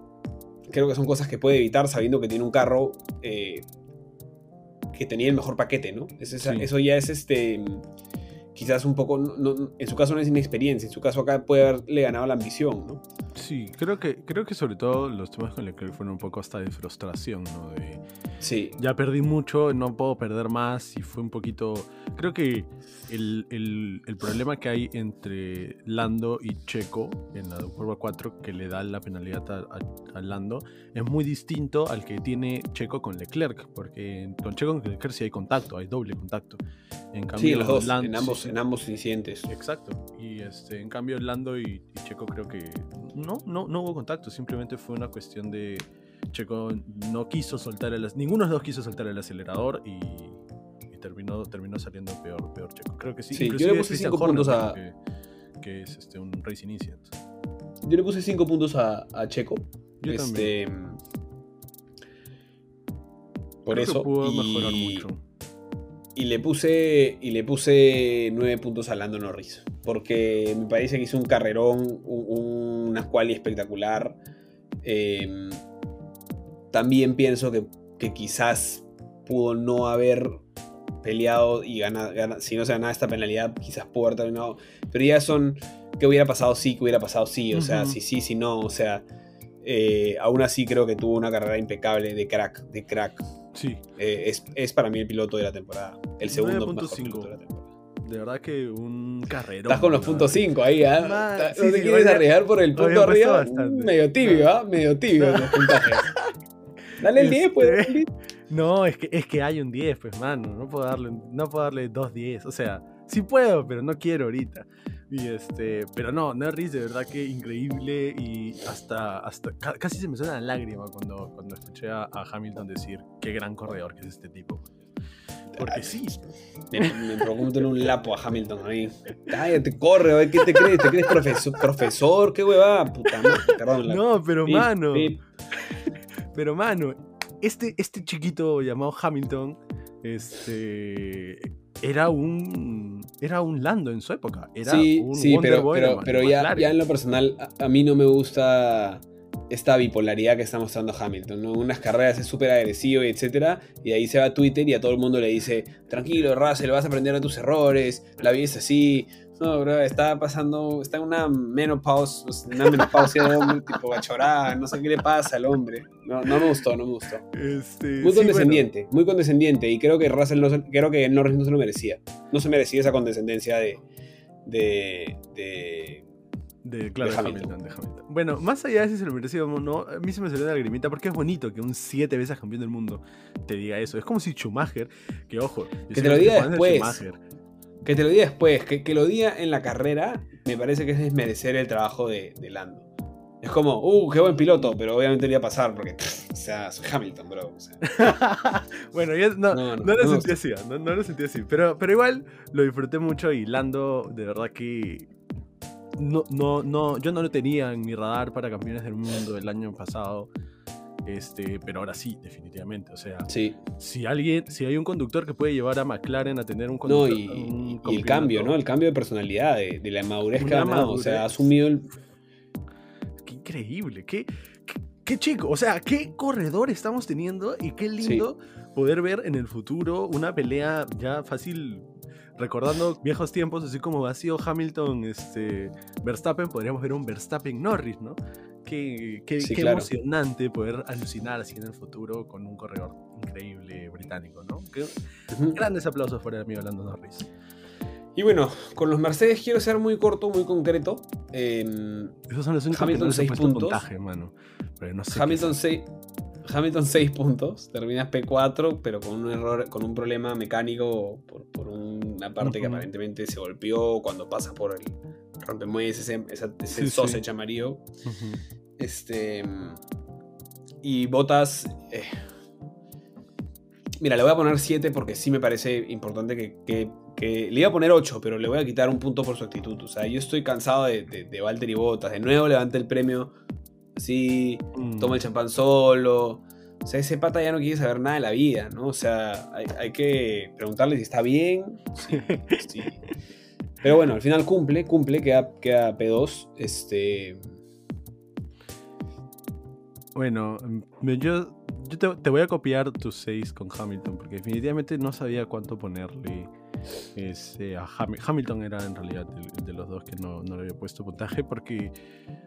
creo que son cosas que puede evitar sabiendo que tiene un carro eh, que tenía el mejor paquete, ¿no? Eso ya es este quizás un poco, en su caso no es inexperiencia, en su caso acá puede haberle ganado la ambición, ¿no? Sí, creo que, creo que sobre todo los temas con Leclerc fueron un poco hasta de frustración, ¿no? De, sí. Ya perdí mucho, no puedo perder más y fue un poquito... Creo que el, el, el problema que hay entre Lando y Checo en la curva 4 que le da la penalidad a, Lando es muy distinto al que tiene Checo con Leclerc, porque con Checo con Leclerc sí hay contacto, hay doble contacto. En cambio, sí, los dos, en, ambos, en ambos incidentes. Exacto. Y este, en cambio Lando y Checo creo que no, no, no hubo contacto, simplemente fue una cuestión de Checo no quiso soltar el ninguno de los dos quiso soltar el acelerador y, terminó, terminó saliendo peor, peor Checo. Creo que sí. sí yo le puse 5 puntos a. Que, es este, un Racing Incident. Yo le puse 5 puntos a, a, Checo. Yo este, también. Por eso. pudo mejorar mucho. Y le puse. Y le puse 9 puntos a Lando Norris porque me parece que hizo un carrerón, un, una quali espectacular. Em, también pienso que, quizás pudo no haber peleado y ganar, si no se ganaba esta penalidad, quizás pudo haber terminado. Pero ya son, que hubiera pasado sí, que hubiera pasado sí, o sea, si sí, si no, o sea, eh, aún así creo que tuvo una carrera impecable de crack, de crack. Sí. Eh, es, para mí el piloto de la temporada, el segundo mejor piloto de la temporada. De verdad que un carrero. Estás con los puntos 5 ahí, ¿ah? no te quieres arriesgar por el punto arriba. Medio tibio, ¿ah? Medio tibio los puntajes. Dale el 10, pues. Este, no, es que, es que hay un 10, pues, mano. No puedo darle, no puedo darle dos 10. O sea, sí puedo, pero no quiero ahorita. Y este, pero no, Norris de verdad que increíble y hasta, hasta casi se me suena la lágrima cuando, cuando escuché a, Hamilton decir qué gran corredor que es este tipo. Porque sí. Me, me provocó tener un lapo a Hamilton ahí. Cállate, corre, a ver qué te crees. ¿Te crees profesor? ¿Profesor? ¿Qué huevada? Puta perdón. No, pero mano. Pero mano, este, este chiquito llamado Hamilton, este era un era un Lando en su época. Era sí, un sí, pero, pero, ya, ya, en lo personal, a, mí no me gusta esta bipolaridad que está mostrando Hamilton. ¿no? Unas carreras es súper agresivo y etcétera, y ahí se va a Twitter y a todo el mundo le dice, tranquilo, Russell, vas a aprender de tus errores, la vida es así, no, bro, está pasando, está en una menopausia, una menopausia de hombre tipo bachorada, no sé qué le pasa al hombre. No, no me gustó, no me gustó. Este, muy condescendiente, muy condescendiente. Y creo que Russell no, creo que Norris no se lo merecía. No se merecía esa condescendencia de. de. de. de, claro, de Hamilton. Bueno, más allá de si se lo merecía o no, a mí se me salió la lagrimita porque es bonito que un siete veces campeón del mundo te diga eso. Es como si Schumacher, que ojo, que te lo diga después. Que te lo diga después, que, que, lo diga en la carrera, me parece que es desmerecer el trabajo de, Lando. Es como, uh, qué buen piloto, pero obviamente le iba a pasar porque, o sea, soy Hamilton, bro. bueno, yo no, no, lo sentí así, no, lo sentí así. Pero, pero igual lo disfruté mucho y Lando, de verdad que. No, no, no, yo no lo tenía en mi radar para campeones del mundo el año pasado. Este, pero ahora sí, definitivamente. O sea, si alguien, si hay un conductor que puede llevar a McLaren a tener un conductor. No, y, el cambio, ¿no? El cambio de personalidad, de, la madurez que ha O sea, ha asumido el. Qué increíble, qué, qué, chico. O sea, qué corredor estamos teniendo y qué lindo poder ver en el futuro una pelea ya fácil recordando viejos tiempos, así como ha sido Hamilton, este, Verstappen, podríamos ver un Verstappen Norris, ¿no? Qué, qué, emocionante poder alucinar así en el futuro con un corredor increíble británico, ¿no? Grandes aplausos por el amigo Lando Norris. Y bueno, con los Mercedes quiero ser muy corto, muy concreto. Em, Esos son los únicos Hamilton que 6 puntos. Puntaje, mano. Hamilton 6 Hamilton 6 puntos, terminas P4, pero con un error, con un problema mecánico por, por una parte que aparentemente se golpeó cuando pasa por el rompemuelles, ese, ese, ese sausage amarillo. Este. Y botas. Eh, mira, le voy a poner 7 porque sí me parece importante que, Le iba a poner 8, pero le voy a quitar un punto por su actitud. O sea, yo estoy cansado de, de, Walter y Botas. De nuevo levanta el premio así, mm. toma el champán solo. O sea, ese pata ya no quiere saber nada de la vida, ¿no? O sea, hay, que preguntarle si está bien. Pero bueno, al final cumple, cumple, queda, queda P2. Este. Bueno, mm, yo, yo te, voy a copiar tus 6 con Hamilton, porque definitivamente no sabía cuánto ponerle este, Hamilton. era en realidad de, los dos que no, le había puesto puntaje, porque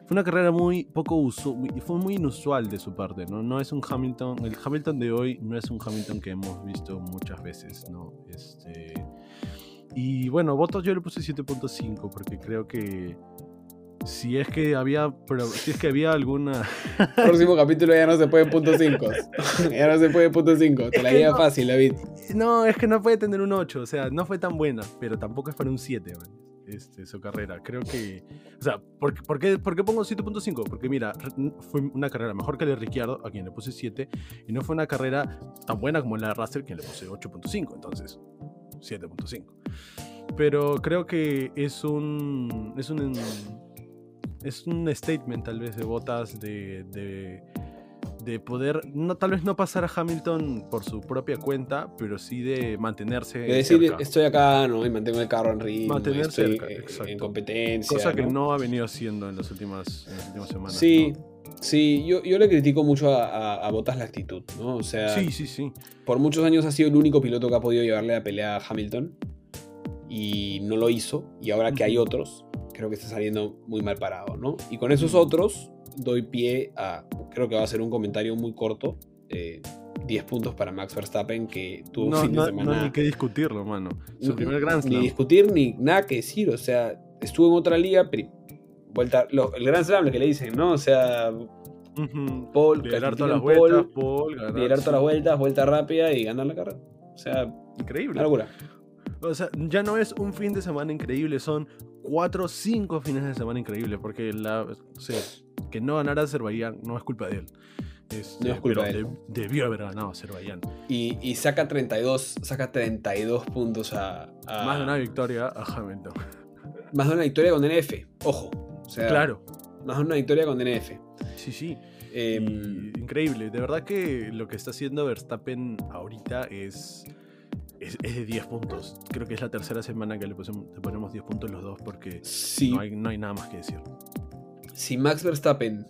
fue una carrera muy poco uso, y fue muy inusual de su parte, ¿no? No es un Hamilton, el Hamilton de hoy no es un Hamilton que hemos visto muchas veces, ¿no? Este, y bueno, votos yo le puse 7.5 porque creo que si es que había, pero si es que había alguna. Próximo capítulo ya no se puede en punto 5. ya no se puede en punto 5. Te la guía fácil, David. No, es que no puede tener un 8. O sea, no fue tan buena, pero tampoco es para un 7, Este, su carrera. Creo que. O sea, ¿por, por qué, por qué pongo 7.5? Porque mira, fue una carrera mejor que la de Ricciardo, a quien le puse 7, y no fue una carrera tan buena como la de Russell, quien le puse 8.5. Entonces, 7.5. Pero creo que es un. Es un. Es un statement tal vez de botas de, de, poder, no, tal vez no pasar a Hamilton por su propia cuenta, pero sí de mantenerse. De decir, estoy acá, ¿no? Y mantengo el carro en ritmo. Mantenerse en competencia. Cosa que ¿no? ha venido haciendo en las últimas, semanas. Sí. Sí, yo, yo, le critico mucho a, a, Botas la actitud, ¿no? O sea, sí, sí, sí. Por muchos años ha sido el único piloto que ha podido llevarle la pelea a Hamilton y no lo hizo. Y ahora que hay otros, creo que está saliendo muy mal parado, ¿no? Y con esos otros doy pie a, creo que va a ser un comentario muy corto. Eh, 10 puntos para Max Verstappen, que tuvo No, un fin de no, semana. no hay que discutirlo, mano. Su primer Grand Ni Slam. discutir ni nada que decir. O sea, estuvo en otra liga. pri- Vuelta, lo- el Grand Slam, lo que le dicen, ¿no? O sea. Paul, Liderar todas las pole, vueltas, Paul, ganar. liderar todas las vueltas, vuelta rápida y ganar la carrera. O sea, Increíble. una locura. O sea, ya no es un fin de semana increíble, son cuatro o cinco fines de semana increíbles, porque la, o sea, que no ganara Azerbaiyán no es culpa de él. Este, No es culpa pero de él. de- debió haber ganado Azerbaiyán. Y, y saca 32, saca 32 puntos a, a- Más de una victoria a Hamilton. más de una victoria con DNF. Ojo. O sea, claro, Más de una victoria con DNF. sí, sí. Em, increíble. De verdad que lo que está haciendo Verstappen ahorita es, es, es de 10 puntos. Creo que es la tercera semana que le, pusemos- le ponemos 10 puntos los dos porque no, hay, no hay nada más que decir. si Max Verstappen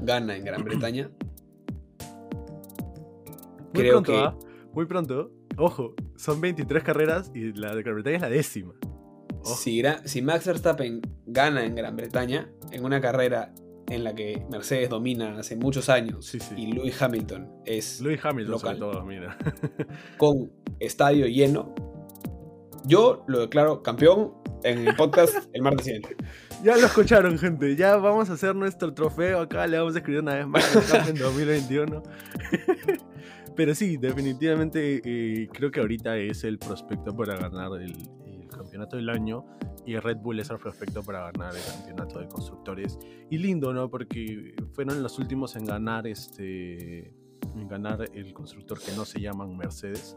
gana en Gran Bretaña, Muy creo pronto, que ¿ah? Muy pronto. Ojo, son 23 carreras y la de Gran Bretaña es la décima. Si, si Max Verstappen gana en Gran Bretaña, en una carrera en la que Mercedes domina hace muchos años Sí, sí. y Lewis Hamilton es Lewis Hamilton Local. sobre todo, mira. con estadio lleno, yo lo declaro campeón en el podcast el martes siguiente. ya lo escucharon, gente. Ya vamos a hacer nuestro trofeo acá. Le vamos a escribir una vez más Verstappen 2021. Pero sí, definitivamente eh, creo que ahorita es el prospecto para ganar el, el campeonato del año y Red Bull es el prospecto para ganar el campeonato de constructores. Y lindo, ¿no? Porque fueron los últimos en ganar este en ganar el constructor que no se llaman Mercedes.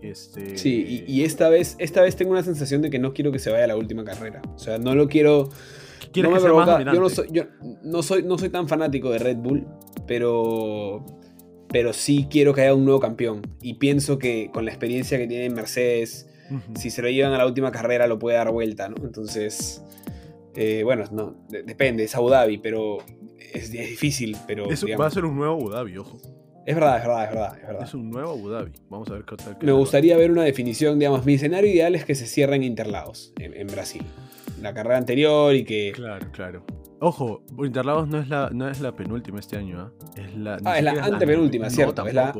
Este, Sí, y, y esta, vez, esta vez tengo una sensación de que no quiero que se vaya a la última carrera. O sea, no lo quiero. ¿Quieres no me provoca- yo, no soy, yo no soy, no soy tan fanático de Red Bull, pero, pero sí quiero que haya un nuevo campeón. Y pienso que con la experiencia que tiene Mercedes, Si se lo llevan a la última carrera lo puede dar vuelta, ¿no? Entonces, eh, bueno, no, de- depende, es Abu Dhabi, pero es, es difícil, pero Eso va digamos, a ser un nuevo Abu Dhabi, ojo. es verdad, es verdad, es verdad, es verdad. Es un nuevo Abu Dhabi. Vamos a ver qué tal. Me gustaría ver una definición, digamos, mi escenario ideal es que se cierren Interlagos en, en Brasil. La carrera anterior y que... Claro, claro. Ojo, Interlagos no es la, no es la penúltima este año, ¿ah? Es la, Ah, es la antepenúltima, no, cierto, es la-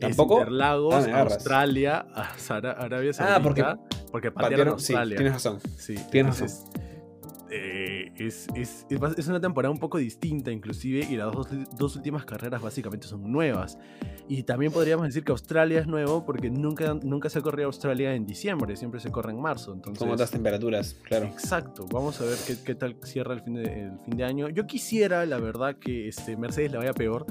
tampoco. Interlagos, Ah. Australia, a Sara- Arabia Saudita. Ah, porque porque patearon- patearon sí, Australia. tienes razón. Sí, tienes entonces, eh, es, es, es una temporada un poco distinta inclusive y las dos, dos últimas carreras básicamente son nuevas. Y también podríamos decir que Australia es nuevo porque nunca, nunca se corrió Australia en diciembre, siempre se corre en marzo. Entonces, Con otras temperaturas, claro. Exacto, vamos a ver qué, qué tal cierra el fin, de, el fin de año. Yo quisiera, la verdad, que este, Mercedes le vaya peor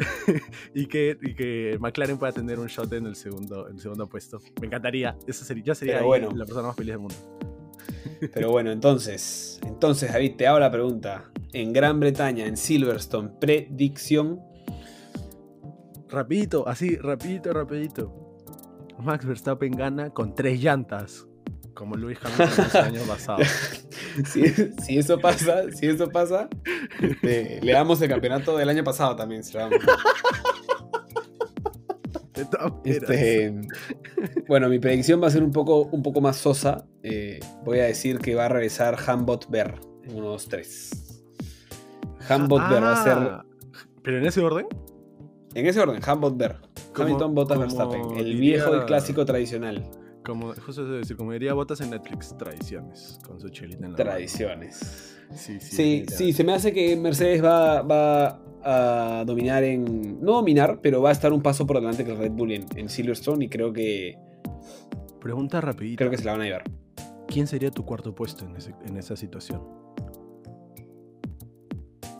y, que, y que McLaren pueda tener un shot en el segundo, en el segundo puesto. Me encantaría, eso sería, yo sería bueno. la persona más feliz del mundo. Pero bueno, entonces, entonces David, te hago la pregunta. En Gran Bretaña, en Silverstone, predicción. Rapidito, así, rapidito, rapidito. Max Verstappen gana con tres llantas, como Luis Hamilton el año pasado. Si, si eso pasa, si eso pasa, este, le damos el campeonato del año pasado también. se lo damos. Este, bueno, mi predicción va a ser un poco, un poco más sosa. Eh, voy a decir que va a regresar Hambot Ver en 1, 2, 3. Hambot Ver va a ser. Ah, ¿Pero en ese orden? En ese orden, Hambot Ver. Hamilton, Bottas, Verstappen. El diría- viejo y clásico tradicional. Como, justo eso de decir, como diría Botas en Netflix, tradiciones, con su chelita en la mano. Tradiciones. Sí, sí. Sí, sí, se me hace que Mercedes va, va a dominar en. No dominar, pero va a estar un paso por delante que el Red Bull en, en Silverstone y creo que, Pregunta rapidita. creo que se la van a llevar. ¿Quién sería tu cuarto puesto en, ese- en esa situación?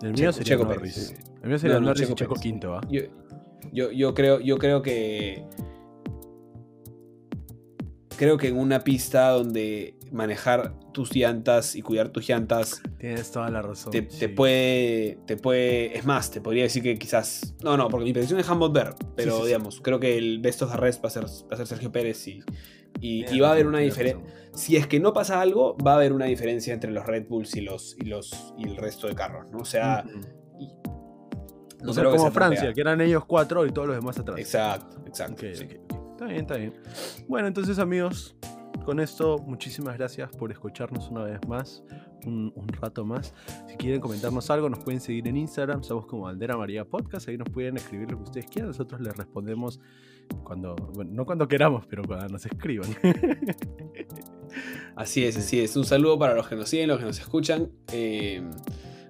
El mío Checo- sería Checo Norris. Pérez. El mío sería No, no, Norris Checo y Checo Pérez. quinto, ¿ah? Yo, yo, yo creo, yo creo que. Creo que en una pista donde manejar tus llantas y cuidar tus llantas Tienes toda la razón. te, puede. Te puede. Es más, te podría decir que quizás. No, no, porque mi predicción es Hamburg Ver. Pero Sí, sí, sí. digamos, creo que el best of the rest va a ser, va a ser Sergio Pérez y. Y, va a haber una diferencia. Si es que no pasa algo, va a haber una diferencia entre los Red Bulls y los. y los. y el resto de carros, ¿no? O sea. No como sea tan Francia, que eran ellos cuatro y todos los demás atrás. Exacto, exacto. Ok, sí. Está bien, está bien. Bueno, entonces amigos, con esto, muchísimas gracias por escucharnos una vez más, un, rato más. Si quieren comentarnos algo, nos pueden seguir en Instagram, estamos como Aldera María Podcast, ahí nos pueden escribir lo que ustedes quieran, nosotros les respondemos cuando, bueno, no cuando queramos, pero cuando nos escriban. Así es, así es. Un saludo para los que nos siguen, los que nos escuchan. Eh,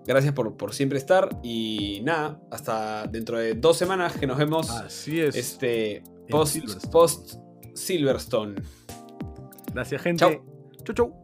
gracias por, por, siempre estar. Y nada, hasta dentro de dos semanas que nos vemos. Así es. Este, post, post Silverstone. Gracias, gente. Chau, chau.